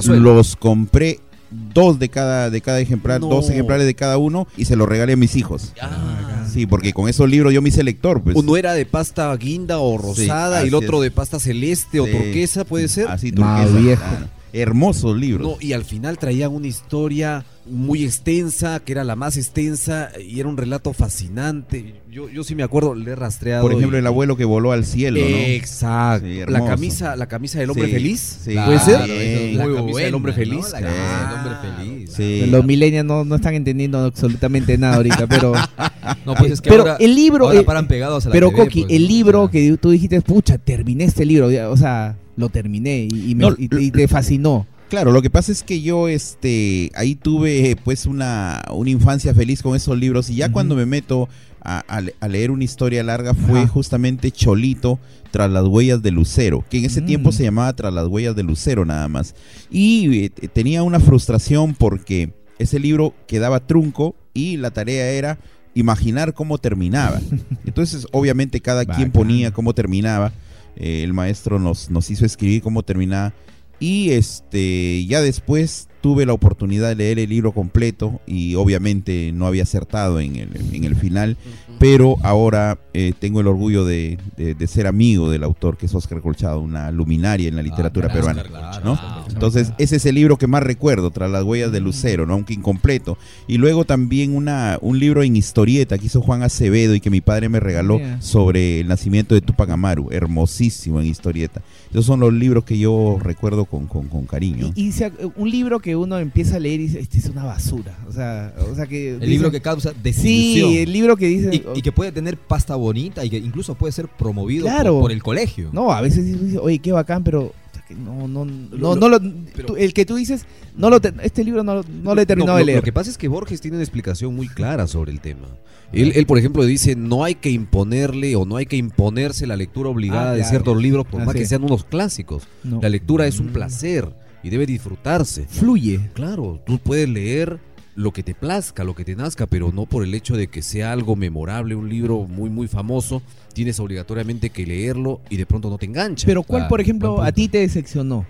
Suelo. Los compré dos de cada, de cada ejemplar, No. dos ejemplares de cada uno y se los regalé a mis hijos. Ah. Sí, porque con esos libros yo me hice lector. Pues. Uno era de pasta guinda o rosada Sí, y el otro es. de pasta celeste o Sí. turquesa, ¿puede ser? Así, Más turquesa, viejo. Hermosos libros. No, y al final traían una historia muy extensa, que era la más extensa, y era un relato fascinante. Yo, yo sí me acuerdo, le he rastreado. Por ejemplo, y- el abuelo que voló al cielo, ¿no? Exacto. Sí, la camisa, la camisa del hombre Sí, feliz. sí, ¿Puede ser? bien. La camisa del hombre feliz. ¿no? La camisa del hombre Claro. feliz. Sí. Los millennials no, no están entendiendo absolutamente nada ahorita, pero... No, pues es que pero ahora, el libro... ahora eh, paran pegados a la pero TV, Coqui, pues, el libro que tú dijiste, pucha, terminé este libro, o sea, lo terminé y, y me- No, y te, y te fascinó. Claro, lo que pasa es que yo este ahí tuve pues una, una infancia feliz con esos libros y ya cuando me meto a, a le- a leer una historia larga fue justamente Cholito tras las huellas de Lucero, que en ese Mm. tiempo se llamaba tras las huellas de Lucero nada más. Y eh, tenía una frustración porque ese libro quedaba trunco y la tarea era imaginar cómo terminaba. Entonces obviamente cada quien ponía cómo terminaba. Eh, el maestro nos, nos hizo escribir cómo terminaba. Y este ya después tuve la oportunidad de leer el libro completo y obviamente no había acertado en el, en el final, pero ahora eh, tengo el orgullo de, de- de ser amigo del autor que es Oscar Colchado, una luminaria en la literatura Ah, claro, peruana. claro, ¿no? claro. Entonces, ese es el libro que más recuerdo, tras las huellas de Lucero, ¿no? aunque incompleto. Y luego también una, un libro en historieta que hizo Juan Acevedo y que mi padre me regaló sobre el nacimiento de Tupac Amaru, hermosísimo en historieta. Esos son los libros que yo recuerdo con, con, con cariño. Y, y un libro que uno empieza a leer y dice, este es una basura. O sea, o sea que... El libro que causa desilusión. Sí, el libro que dice... y, y que puede tener pasta bonita y que incluso puede ser promovido por- Claro. por, el colegio. No, a veces dices, oye, qué bacán, pero... No, no, no, no lo, tú- el que tú dices, no lo te- este libro no, no lo he terminado No, de leer. Lo que pasa es que Borges tiene una explicación muy clara sobre el tema. Él, él, por ejemplo, dice, no hay que imponerle o no hay que imponerse la lectura obligada Ah, de claro. ciertos libros, por más que sean unos clásicos. No. La lectura es un Mm. placer y debe disfrutarse. Fluye. Claro, tú puedes leer lo que te plazca, lo que te nazca, pero no por el hecho de que sea algo memorable, un libro muy, muy famoso, tienes obligatoriamente que leerlo y de pronto no te engancha. Pero ¿cuál, Claro, por ejemplo, a ti te decepcionó?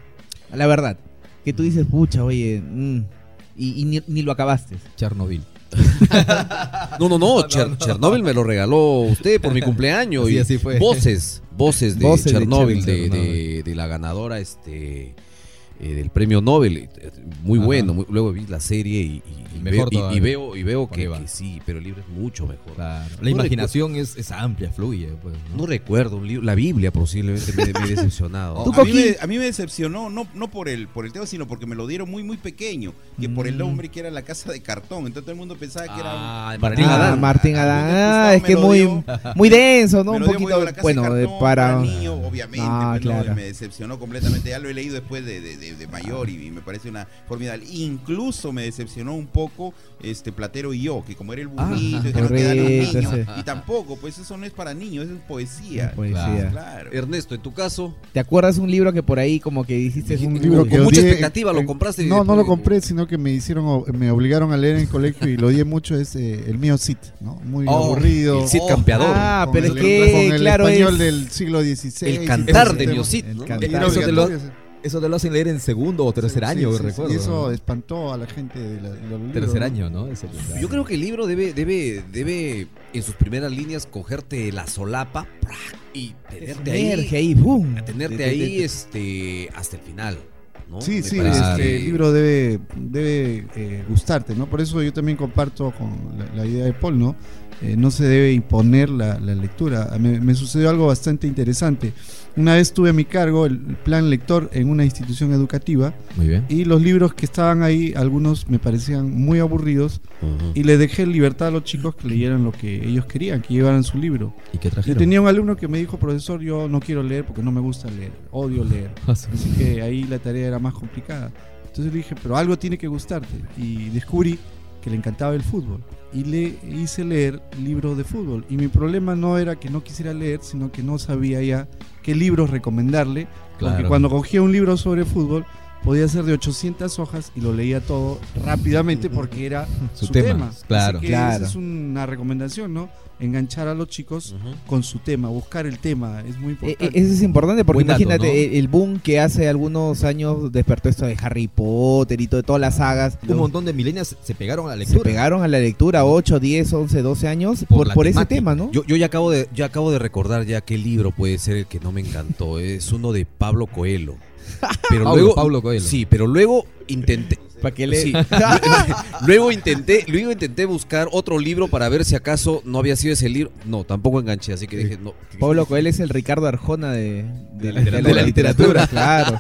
La verdad. Que tú dices, pucha, oye, mm", y, y ni, ni lo acabaste. Chernobyl. No, no, no, Cher- Chernobyl me lo regaló usted por mi cumpleaños. Y así fue. Voces, voces de Voces de Chernobyl, de, Chernobyl. de- de la ganadora este eh, del premio Nobel. eh, Muy Ajá. bueno. muy- luego vi la serie y, y- y Mejor veo, y- veo, y veo Por que, que sí, pero el libro es mucho mejor. Claro. No La imaginación es, es amplia, fluye. Pues, ¿no? No recuerdo un libro, la Biblia posiblemente me, me he decepcionado. ¿Tú, a, mí me, a mí me decepcionó, no, no por el por el tema, sino porque me lo dieron muy, muy pequeño. Que por el Mm. nombre que era la casa de cartón. Entonces todo el mundo pensaba que era. Ah, un- Martín Ah, Adán. Martín Algún Adán. Ah, es que muy, dio. muy denso, ¿no? Un poquito, de la casa bueno, de cartón, para... niño, obviamente, Ah, claro. me decepcionó completamente. Ya lo he leído después de, de- de de, de mayor y, y me parece una formidable. Incluso me decepcionó un poco este Platero y yo, que como era el Ah, burrito, que era un correcto, niño. sí. Y tampoco, pues eso no es para niños, eso es poesía. Poesía. Claro. Ernesto, en tu caso, ¿Te acuerdas un libro que por ahí como que dijiste Es un "Uh, libro con mucha expectativa, ¿lo eh, compraste? No, no lo compré, sino que me hicieron, me obligaron a leer en el colegio y lo odié mucho. Es eh, el mío Cid, ¿no? Muy Oh, aburrido. el Cid campeador. Ah, con pero es que, con el claro, español es- del siglo XVI. el cantar de ese Miocid, El ¿no? Eso te lo-. Eso te lo hacen leer en segundo o tercer Sí, año, sí, sí, recuerdo. Y eso espantó a la gente de, la, de los libros, Tercer año, ¿no? Yo creo que el libro debe, debe, debe en sus primeras líneas cogerte la solapa y tenerte ahí, ahí, boom. tenerte Te- te- ahí te- este, hasta el final. ¿no? Sí, sí, este, el libro debe, debe eh, gustarte, ¿no? Por eso yo también comparto con la, la idea de Paul, ¿no? Eh, no se debe imponer la, la lectura. Me, me sucedió algo bastante interesante. Una vez tuve a mi cargo el plan lector en una institución educativa Muy bien. y los libros que estaban ahí, algunos me parecían muy aburridos Ujú. y les dejé libertad a los chicos que leyeran lo que ellos querían, que llevaran su libro. ¿Y qué Yo trajeron? tenía un alumno que me dijo, profesor, yo no quiero leer porque no me gusta leer, odio leer. Así que ahí la tarea era más complicada. Entonces le dije, pero algo tiene que gustarte. Y descubrí que le encantaba el fútbol. Y le hice leer libros de fútbol. Y mi problema no era que no quisiera leer, sino que no sabía ya qué libros recomendarle. Porque Claro. cuando cogía un libro sobre fútbol, podía ser de 800 hojas y lo leía todo rápidamente porque era Su su, tema, tema. claro. Así que Claro. esa es una recomendación, ¿no? Enganchar a los chicos con su tema, buscar el tema, es muy Eh, importante. eh, Eso es importante porque Buen dato, imagínate ¿no? el, boom que hace algunos años despertó esto de Harry Potter y todo, todas las sagas. Un montón de milenias se pegaron a la se lectura. pegaron a la lectura 8, 10, 11, 12 años Por por, por ese tema, ¿no? Yo, yo ya acabo de, ya acabo de recordar ya qué libro puede ser el que no me encantó. Es uno de Pablo Coelho. Pero Pablo- luego, Pablo Coelho. Sí, pero luego intenté. ¿Para qué le- Sí. luego intenté, luego intenté buscar otro libro para ver si acaso no había sido ese libro. No, tampoco enganché, así que dije, no. Pablo Coelho es el Ricardo Arjona de, de la, de la literatura, claro.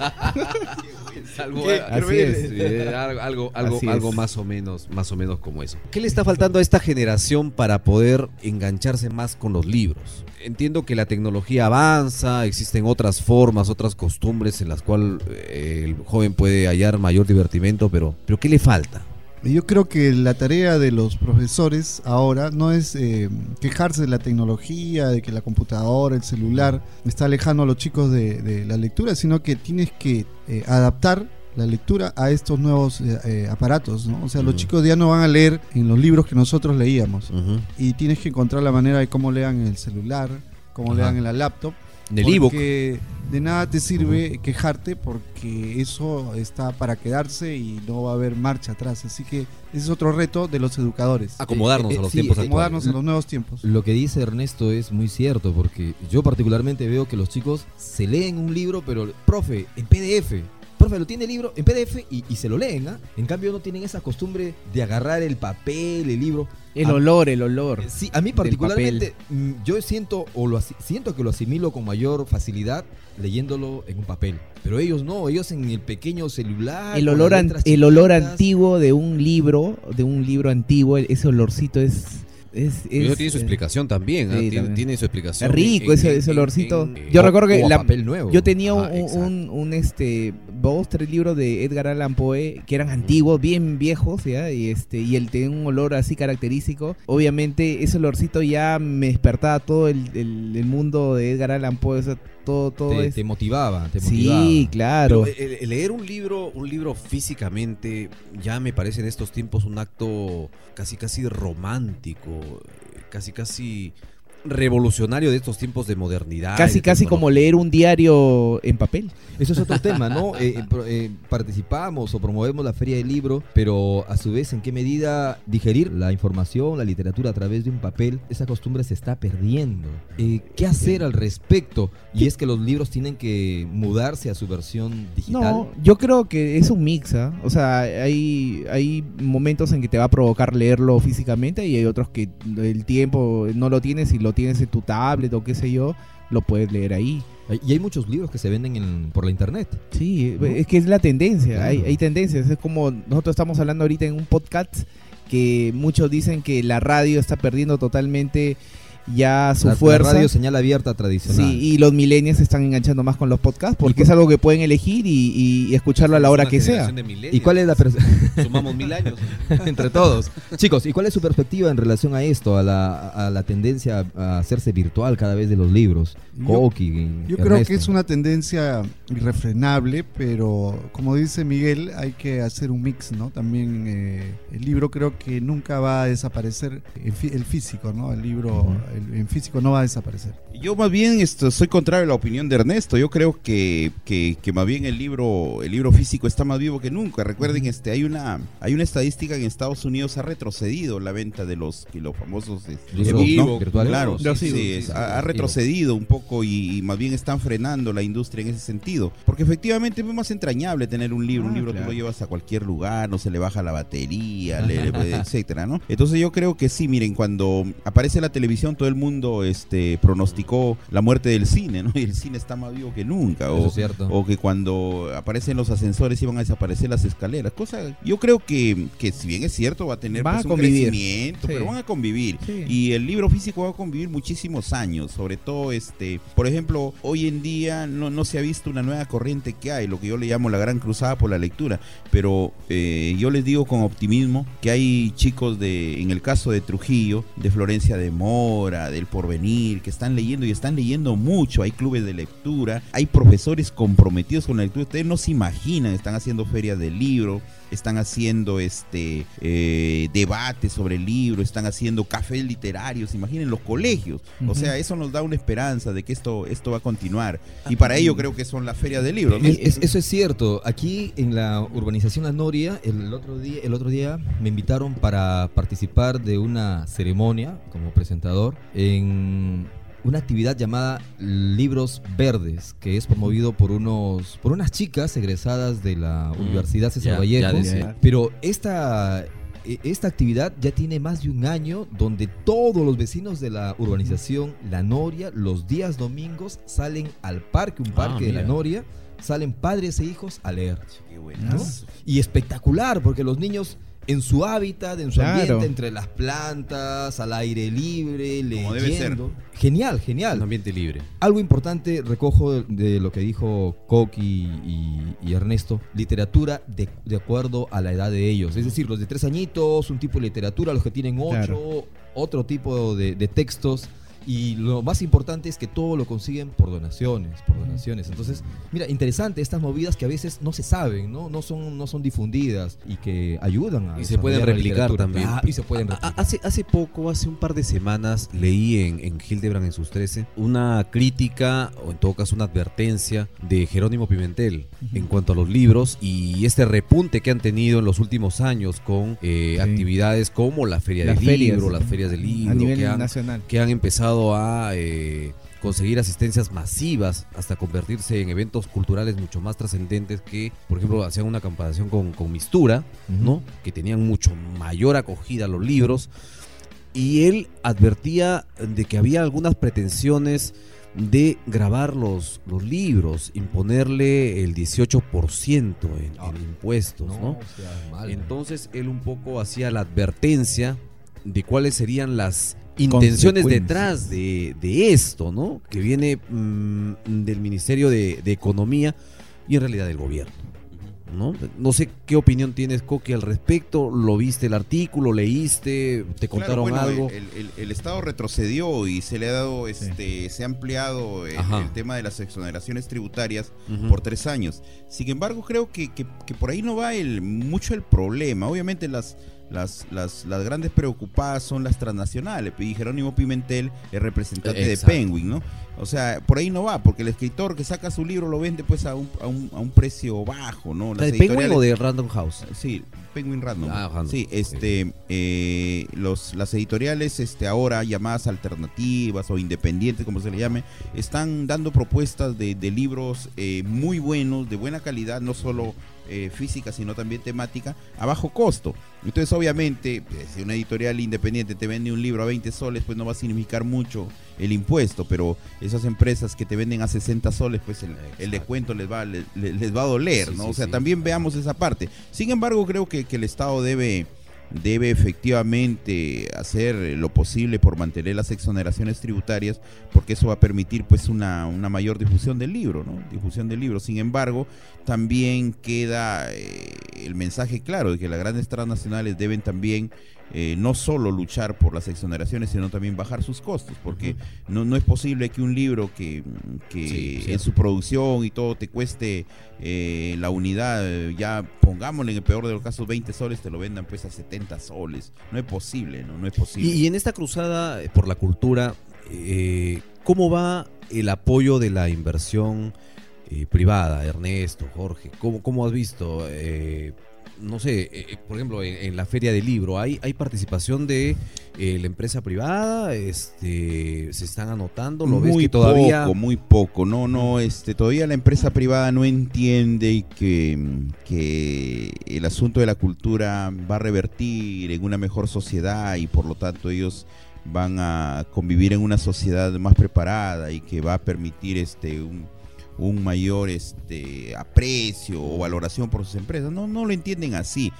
algo- algo, algo, algo, Así algo es. más o menos, más o menos como eso. ¿Qué le está faltando a esta generación para poder engancharse más con los libros? Entiendo que la tecnología avanza, existen otras formas, otras costumbres en las cuales eh, el joven puede hallar mayor divertimento, pero, pero ¿qué le falta? Yo creo que la tarea de los profesores ahora no es eh, quejarse de la tecnología, de que la computadora, el celular está alejando a los chicos de, de la lectura, sino que tienes que eh, adaptar la lectura a estos nuevos eh, eh, aparatos, ¿no? O sea, los chicos ya no van a leer en los libros que nosotros leíamos y tienes que encontrar la manera de cómo lean en el celular, cómo lean en la laptop. En el ebook. Porque de nada te sirve quejarte porque eso está para quedarse y no va a haber marcha atrás. Así que ese es otro reto de los educadores. Acomodarnos Eh, eh, a los sí, tiempos eh, Acomodarnos actuales. a los nuevos tiempos. Lo que dice Ernesto es muy cierto, porque yo particularmente veo que los chicos se leen un libro, pero, profe, en PDF. Profe, lo tiene el libro en PDF y, y se lo leen, ¿ah? En cambio no tienen esa costumbre de agarrar el papel, el libro. El olor, el olor. Sí, a mí particularmente, mm, yo siento o lo siento que lo asimilo con mayor facilidad leyéndolo en un papel. Pero ellos no, ellos en el pequeño celular. El olor, an- el olor antiguo de un libro, de un libro antiguo, ese olorcito es... es, Eso es, tiene su eh, explicación también, ¿ah? sí, tiene, también. tiene su explicación. Es rico en- ese, en- ese en- olorcito. en- yo recuerdo que la- papel nuevo. yo tenía un, Ah, un, un, este dos tres libros de Edgar Allan Poe que eran antiguos, bien viejos, ¿ya? y este y él tenía un olor así característico. Obviamente ese olorcito ya me despertaba todo el, el- el mundo de Edgar Allan Poe, o sea, todo todo Te, es- te motivaba, te motivaba. Sí, claro. Pero el- el leer un libro, un libro físicamente, ya me parece en estos tiempos un acto casi casi romántico, eh, casi casi revolucionario de estos tiempos de modernidad. Casi de casi como leer un diario en papel. Eso es otro tema, ¿no? Eh, eh, eh, participamos o promovemos la feria del libro, pero a su vez, ¿en qué medida digerir la información, la literatura a través de un papel? Esa costumbre se está perdiendo. Eh, ¿Qué hacer al respecto? Y es que los libros tienen que mudarse a su versión digital. No, yo creo que es un mix, ¿ah? O sea, hay, hay momentos en que te va a provocar leerlo físicamente y hay otros que el tiempo no lo tienes y lo tienes en tu tablet o qué sé yo, lo puedes leer ahí. Y hay muchos libros que se venden en- por la internet. Sí, ¿No? es que es la tendencia, Claro. hay, hay tendencias. Es como nosotros estamos hablando ahorita en un podcast que muchos dicen que la radio está perdiendo totalmente ya su La- la fuerza. radio señal abierta tradicional. Sí, y los millennials se están enganchando más con los podcasts porque es algo que pueden elegir y, y- y escucharlo a la hora que sea. ¿Y cuál es la Sumamos mil años. entre todos? Chicos, ¿y cuál es su perspectiva en relación a esto, a la, a la tendencia a hacerse virtual cada vez de los libros? Yo- Koki, Yo creo que es una tendencia irrefrenable, pero como dice Miguel, hay que hacer un mix, ¿no? También eh, el libro creo que nunca va a desaparecer, el, fí- el físico, ¿no? El libro el- en físico no va a desaparecer. Yo más bien esto, soy contrario a la opinión de Ernesto. Yo creo que, que, que más bien el libro, el libro físico está más vivo que nunca. Recuerden, este, hay una, hay una estadística que en Estados Unidos ha retrocedido la venta de los, que los famosos este, Libros, ¿no? virtuales. Claro, sí, sí, sí, ha, ha retrocedido un poco y, y más bien están frenando la industria en ese sentido. Porque efectivamente es más entrañable tener un libro. un Ah, libro claro. tú lo llevas a cualquier lugar, no se le baja la batería, le- le- etcétera, ¿no? Entonces yo creo que sí, miren, cuando aparece la televisión todo el mundo este pronosticó la muerte del cine, ¿no? Y el cine está más vivo que nunca. Eso O, es cierto. o que cuando aparecen los ascensores iban a desaparecer las escaleras. Cosa, yo creo que, que si bien es cierto, va a tener Van pues, a un crecimiento, Sí. pero van a convivir. Sí. Y el libro físico va a convivir muchísimos años. Sobre todo, este, por ejemplo, hoy en día no, no se ha visto una nueva corriente que hay, lo que yo le llamo la gran cruzada por la lectura. Pero eh, yo les digo con optimismo que hay chicos de, en el caso de Trujillo, de Florencia de Del Porvenir, que están leyendo y están leyendo mucho. Hay clubes de lectura, hay profesores comprometidos con la lectura. Ustedes no se imaginan, están haciendo ferias de libro, están haciendo este eh, debates sobre el libro, están haciendo cafés literarios, imaginen los colegios. O sea, eso nos da una esperanza de que esto, esto va a continuar. Y para ello creo que son las ferias de libros. ¿no? Es- eso es cierto. Aquí en la urbanización La Noria, el otro día, el otro día me invitaron para participar de una ceremonia como presentador en una actividad llamada Libros Verdes, que es promovido por unos por unas chicas egresadas de la Mm, Universidad César ya, Vallejo. ya. Pero esta e- esta actividad ya tiene más de un año donde todos los vecinos de la urbanización La Noria los días domingos salen al parque, un Ah, parque de La. Noria, salen padres e hijos a leer. Qué buenas. Y espectacular, porque los niños en su hábitat, en su Claro. ambiente, entre las plantas, al aire libre, Como debe ser. leyendo. Genial, Un genial. ambiente libre. Algo importante recojo de, de lo que dijo Coqui y, y Ernesto, literatura de, de acuerdo a la edad de ellos. Es decir, los de tres añitos, un tipo de literatura, los que tienen ocho, Claro. otro tipo de, de textos. Y lo más importante es que todo lo consiguen por donaciones, por donaciones. Entonces, mira, interesante estas movidas que a veces no se saben, ¿no? No son, no son difundidas y que ayudan a Y se pueden replicar también. Ah, y se pueden A- a- replicar. Hace, hace poco, hace un par de semanas, leí en, en Hildebrand en sus 13 una crítica, o en todo caso una advertencia de Jerónimo Pimentel en cuanto a los libros y este repunte que han tenido en los últimos años con eh, Sí. actividades como la Feria Las del ferias, Libro, las ferias del a libro, nivel que han, nacional. que han empezado a eh, conseguir asistencias masivas hasta convertirse en eventos culturales mucho más trascendentes que, por ejemplo, hacían una comparación con, con Mistura, ¿no? Que tenían mucho mayor acogida a los libros. Y él advertía de que había algunas pretensiones de grabar los, los libros, imponerle el 18% en, Ah, en impuestos, ¿no? o sea, mal. Entonces él un poco hacía la advertencia de cuáles serían las intenciones detrás de, de esto, ¿no? Que viene mm, del Ministerio de, de Economía y en realidad del gobierno. ¿no? no sé qué opinión tienes, Coqui, al respecto. ¿Lo viste el artículo? ¿Leíste? ¿Te Claro, contaron bueno, algo? El, el- el Estado retrocedió y se le ha dado, este, se ha ampliado el, Ajá. el tema de las exoneraciones tributarias por tres años. Sin embargo, creo que, que- que por ahí no va el, mucho el problema. Obviamente las, las, las, las grandes preocupadas son las transnacionales. Y Jerónimo Pimentel es representante de. Penguin, ¿no? O sea, por ahí no va, porque el escritor que saca su libro lo vende pues a un, a un, a un precio bajo, ¿no? ¿La Las ¿De Penguin editoriales- o de Random House? Sí, Penguin Random. Ah, Random. Sí, este, eh, los, las editoriales este, ahora llamadas alternativas o independientes, como se le llame, están dando propuestas de, de libros eh, muy buenos, de buena calidad, no solo eh, física, sino también temática, a bajo costo. Entonces, obviamente, pues, si una editorial independiente te vende un libro a 20 soles, pues no va a significar mucho el impuesto, pero esas empresas que te venden a 60 soles, pues el, descuento les va, les, les va a doler, Sí, ¿no? sí, o sea, sí. también veamos esa parte. Sin embargo, creo que, que el Estado debe debe efectivamente hacer lo posible por mantener las exoneraciones tributarias, porque eso va a permitir pues una, una mayor difusión del libro, ¿no? Difusión del libro. Sin embargo, también queda eh, el mensaje claro de que las grandes transnacionales deben también eh, no solo luchar por las exoneraciones, sino también bajar sus costos, porque no, no es posible que un libro que, que Sí, en su producción y todo te cueste eh, la unidad, ya pongámosle en el peor de los casos 20 soles, te lo vendan pues a 70 soles. No es posible, no, no es posible. Y, y en esta cruzada eh, por la cultura, eh, ¿cómo va el apoyo de la inversión privada, Ernesto, Jorge? ¿Cómo, cómo has visto? No sé, eh, eh, por ejemplo, en, en la feria del libro, ¿hay, hay participación de eh, la empresa privada? Este, ¿Se están anotando? ¿Lo ves muy que todavía...? poco, muy poco. No, no, este, todavía la empresa privada no entiende que, que el asunto de la cultura va a revertir en una mejor sociedad y por lo tanto ellos van a convivir en una sociedad más preparada y que va a permitir este un, un mayor este aprecio o valoración por sus empresas. No, no lo entienden así.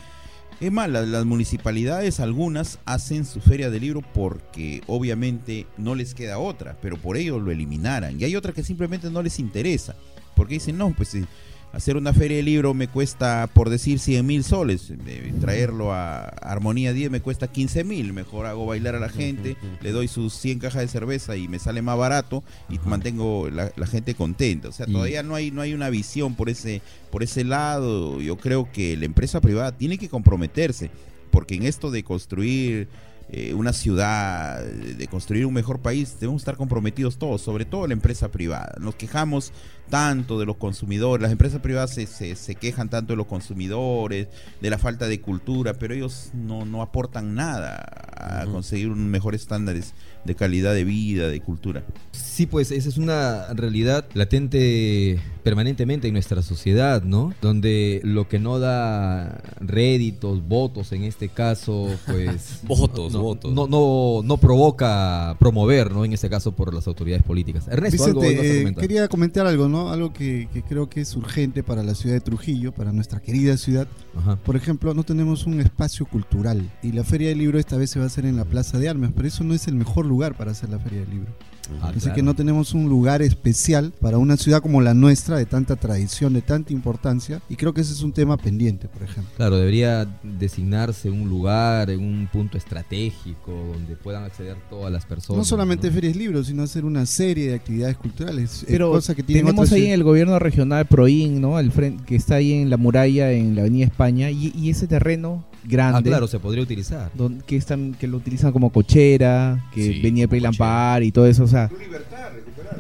Es más, las, municipalidades, algunas, hacen su feria de libro porque obviamente no les queda otra, pero por ello lo eliminaran. Y hay otras que simplemente no les interesa, porque dicen, no, pues eh, hacer una feria de libro me cuesta, por decir, 100 mil soles, eh, traerlo a Armonía 10 me cuesta 15 mil, mejor hago bailar a la gente, le doy sus 100 cajas de cerveza y me sale más barato y mantengo la, la gente contenta. O sea, todavía no hay, no hay una visión por ese, por ese lado. Yo creo que la empresa privada tiene que comprometerse, porque en esto de construir eh, una ciudad, de construir un mejor país, debemos estar comprometidos todos, sobre todo la empresa privada. Nos quejamos tanto de los consumidores, las empresas privadas se, se- se quejan tanto de los consumidores, de la falta de cultura, pero ellos no, no aportan nada a conseguir un mejor estándares de calidad de vida, de cultura. Sí, pues esa es una realidad latente permanentemente en nuestra sociedad, ¿no? Donde lo que no da réditos, votos en este caso, pues... Votos, no, votos. No, no, no provoca promover, ¿no? En este caso por las autoridades políticas. Ernesto, algo Vicente, eh, quería comentar algo, ¿no? Algo que, que creo que es urgente para la ciudad de Trujillo, para nuestra querida ciudad. Ajá. Por ejemplo, no tenemos un espacio cultural y la Feria del Libro esta vez se va a hacer en la Plaza de Armas, pero eso no es el mejor lugar para hacer la Feria del Libro. Ah, Así claro. que no tenemos un lugar especial para una ciudad como la nuestra, de tanta tradición, de tanta importancia, y creo que ese es un tema pendiente, por ejemplo. Claro, debería designarse un lugar, un punto estratégico donde puedan acceder todas las personas. No solamente ¿no? ferias libros, sino hacer una serie de actividades culturales, Pero cosa que tienen tenemos otras ahí en el gobierno regional Proin, ¿no? Al frente, que está ahí en la muralla, en la Avenida España, y, y ese terreno grande. Ah, claro, se podría utilizar. don- que, están, que lo utilizan como cochera, que Sí, venía cochera. Lampar y todo eso, o sea,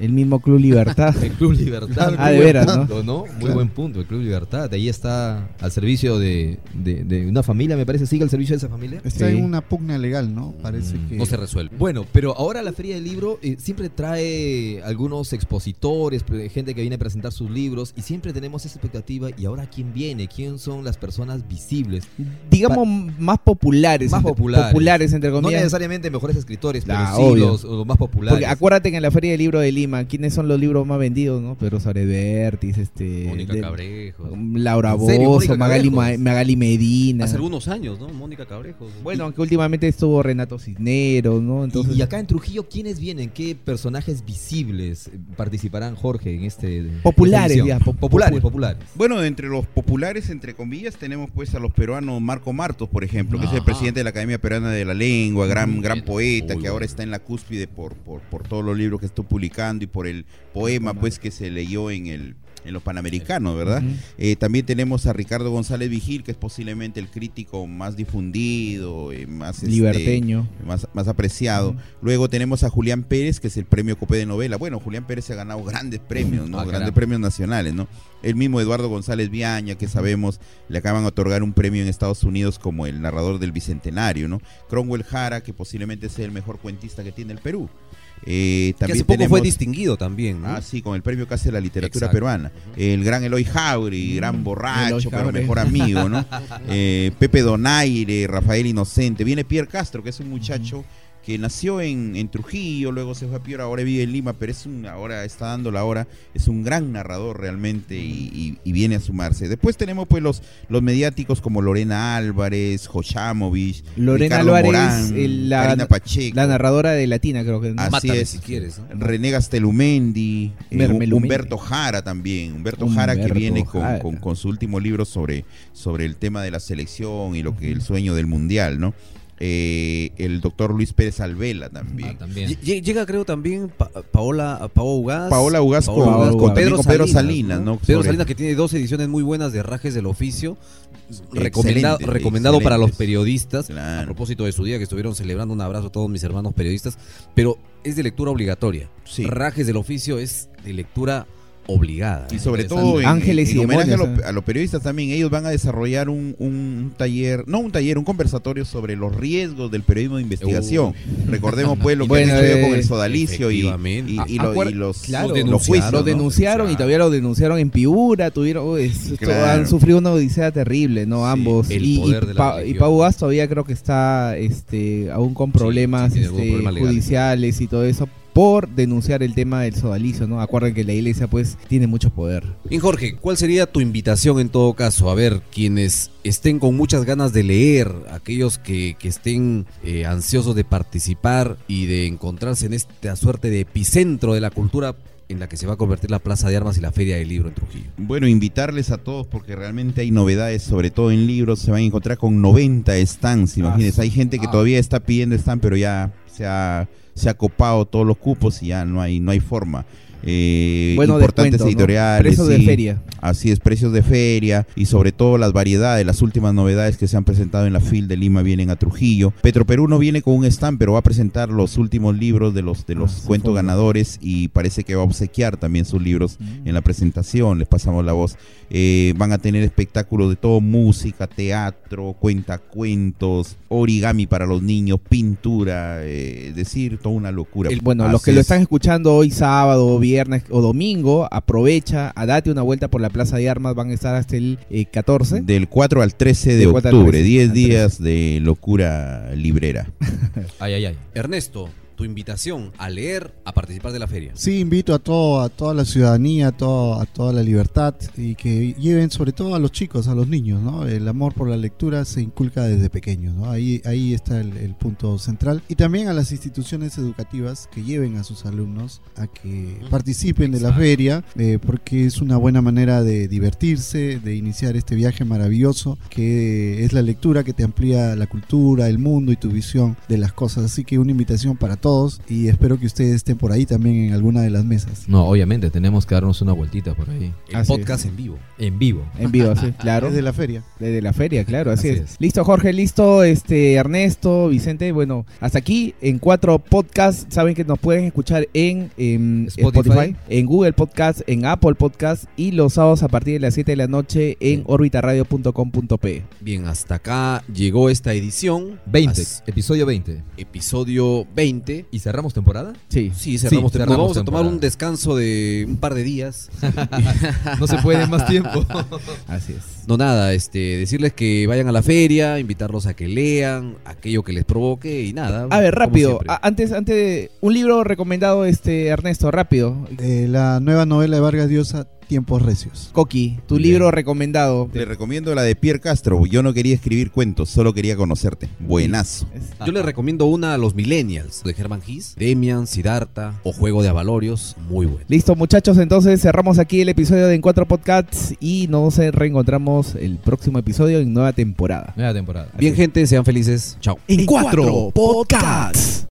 el mismo Club Libertad. El Club Libertad. Ah, de veras, ¿no? punto, ¿no? Muy Claro. buen punto, el Club Libertad. Ahí está al servicio de, de- de una familia, me parece. ¿Sigue al servicio de esa familia? Está Sí. en una pugna legal, ¿no? Parece Mm, que... No se resuelve. Bueno, pero ahora la Feria del Libro eh, siempre trae algunos expositores, gente que viene a presentar sus libros y siempre tenemos esa expectativa. ¿Y ahora quién viene? ¿Quién son las personas visibles? Digamos más populares. Más entre- populares. entre No comillas. necesariamente mejores escritores, pero Ah, sí los, los más populares. Porque acuérdate que en la Feria del Libro de Lima, ¿quiénes son los libros más vendidos, no? Pedro Sabrevertis, este... Mónica de- Cabrejos. Laura ¿En serio, Bozo, Magali, Cabrejos? Ma- Magali Medina. Hace algunos años, ¿no? Mónica Cabrejos. Bueno, aunque últimamente estuvo Renato Cisneros, ¿no? Y- Entonces, y, acá en Trujillo, ¿quiénes vienen? ¿Qué personajes visibles eh, participarán, Jorge, en este Populares, ya, po- populares, popu- populares. Bueno, entre los populares, entre comillas, tenemos pues a los peruanos Marco Martos, por ejemplo, que es el Ajá. presidente de la Academia Peruana de la Lengua, gran, gran poeta, que ahora está en la cúspide por, por, por todos los libros que estoy publicando y por el poema pues que se leyó en el en los Panamericanos, ¿verdad? Eh, también tenemos a Ricardo González Vigil, que es posiblemente el crítico más difundido, eh, más este, liberteño. más, más apreciado. Luego tenemos a Julián Pérez, que es el premio Copé de novela. Bueno, Julián Pérez se ha ganado grandes premios, ¿no? Ah, grandes premios nacionales, ¿no? El mismo Eduardo González Viaña, que sabemos le acaban de otorgar un premio en Estados Unidos como el narrador del Bicentenario, ¿no? Cromwell Jara, que posiblemente sea el mejor cuentista que tiene el Perú. Eh, Que también hace poco tenemos- fue distinguido también, ¿no? Ah, sí, con el premio que hace la literatura Exacto. peruana. El gran Eloy Jauri, gran Eloy borracho, pero mejor amigo, ¿no? Eh, Pepe Donaire, Rafael Inocente. Viene Pierre Castro, que es un muchacho que nació en, en Trujillo, luego se fue a Piura, ahora vive en Lima, pero es un, ahora está dando la hora, es un gran narrador realmente y, y- y viene a sumarse. Después tenemos pues los, los mediáticos como Lorena Álvarez, Jochamovich, Lorena Ricardo Álvarez, Morán, el- la- Karina Pacheco. La narradora de Latina, creo que. Así Mátame es. si quieres. ¿no? René Gastelumendi, eh. Humberto Jara también, Humberto, Jara que viene con- con su último libro sobre, sobre el tema de la selección y lo que el sueño del mundial, ¿no? Eh, el doctor Luis Pérez Alvela también. Ah, también. Llega, creo, también Pa- Paola, Paola Ugaz. Paola Ugaz Paola con- Ugaz con- Pedro, con Pedro Salinas, Salinas, ¿no? Pedro Salinas que tiene dos ediciones muy buenas de Rajes del Oficio. Recomenda- Excelentes, recomendado para los periodistas. Claro. A propósito de su día que estuvieron celebrando un abrazo a todos mis hermanos periodistas. Pero es de lectura obligatoria. Sí. Rajes del Oficio es de lectura obligada. Y sobre todo en, Ángeles en y homenaje a, demonios, lo- ¿eh? a los periodistas también, ellos van a desarrollar un, un taller, no un taller, un conversatorio sobre los riesgos del periodismo de investigación. Recordemos pues lo que Bueno, han hecho eh, con el sodalicio y, y- y Ah, lo- y los, claro, los denunciaron, juicios. lo ¿no? denunciaron y todavía lo denunciaron en Piura, tuvieron, Claro. han sufrido una odisea terrible, ¿no? Sí, Ambos. el y, y poder de la Pa- y. Pau Gas todavía creo que está este, aún con problemas sí, este, problema judiciales y todo eso por denunciar el tema del sodalicio, ¿no? Acuerden que la iglesia pues tiene mucho poder. Bien, Jorge, ¿cuál sería tu invitación en todo caso? A ver, quienes estén con muchas ganas de leer, aquellos que, que estén eh, ansiosos de participar y de encontrarse en esta suerte de epicentro de la cultura en la que se va a convertir la Plaza de Armas y la Feria del Libro en Trujillo. Bueno, invitarles a todos porque realmente hay novedades, sobre todo en libros. Se van a encontrar con 90 stands, imagínense. Hay gente que ah. todavía está pidiendo stand, pero ya se ha, se ha copado todos los cupos y ya no hay, no hay forma. Eh, Bueno, importantes descuento, ¿no? editoriales. Precios de feria. Así es, precios de feria y sobre todo las variedades, las últimas novedades que se han presentado en la FIL de Lima vienen a Trujillo. Petroperú no viene con un stand, pero va a presentar los últimos libros de los, de los Ah, cuentos ganadores y parece que va a obsequiar también sus libros en la presentación, les pasamos la voz. Eh, van a tener espectáculos de todo, música, teatro, cuentacuentos, origami para los niños, pintura, eh, decir, toda una locura. El- bueno, los Así que lo es. están escuchando hoy sábado, viernes o domingo, aprovecha, a date una vuelta por la Plaza de Armas, van a estar hasta el eh, 14. Del 4 al 13 de Del 4 al octubre, 13, 10 al días de locura librera. Ay, ay, ay. Ernesto, tu invitación a leer, a participar de la feria. Sí, invito a todo, a toda la ciudadanía, a, todo, a toda la libertad y que lleven sobre todo a los chicos, a los niños, ¿no? El amor por la lectura se inculca desde pequeños, ¿no? Ahí, ahí está el, el punto central. Y también a las instituciones educativas que lleven a sus alumnos a que participen de la feria, eh, porque es una buena manera de divertirse, de iniciar este viaje maravilloso que es la lectura que te amplía la cultura, el mundo y tu visión de las cosas. Así que una invitación para todos y espero que ustedes estén por ahí también en alguna de las mesas. No, obviamente, tenemos que darnos una vueltita por ahí. El Así podcast en vivo. En vivo. En vivo, sí, claro. Desde la feria. Desde la feria, claro, así, Así es. es. Listo, Jorge, listo, este Ernesto, Vicente, bueno, hasta aquí en cuatro podcasts. Saben que nos pueden escuchar en, em, Spotify. Spotify. en Google Podcast, en Apple Podcast y los sábados a partir de las 7 de la noche en orbitaradio.com.p. Bien, hasta acá llegó esta edición. 20, As- episodio 20. Episodio 20. ¿Y cerramos temporada? Sí. Sí, cerramos. Sí, Nos cerramos vamos a tomar temporada. un descanso de un par de días. No se puede más tiempo. Así es. No, nada, este, decirles que vayan a la feria, invitarlos a que lean aquello que les provoque y nada. A ver, como rápido, siempre. a- antes, antes, un libro recomendado, este Ernesto, rápido. Eh, la nueva novela de Vargas Llosa, Tiempos Recios. Coqui, tu Bien. libro recomendado. Te recomiendo la de Pierre Castro. Yo no quería escribir cuentos, solo quería conocerte. Buenazo. Yo les recomiendo una a los Millennials de Herman Gis, Demian, Siddhartha o Juego de Avalorios, muy bueno. Listo, muchachos, entonces cerramos aquí el episodio de En Cuatro Podcasts y nos reencontramos el próximo episodio en nueva temporada. Nueva temporada. Bien, gente, sean felices. Chao. En Cuatro Podcasts.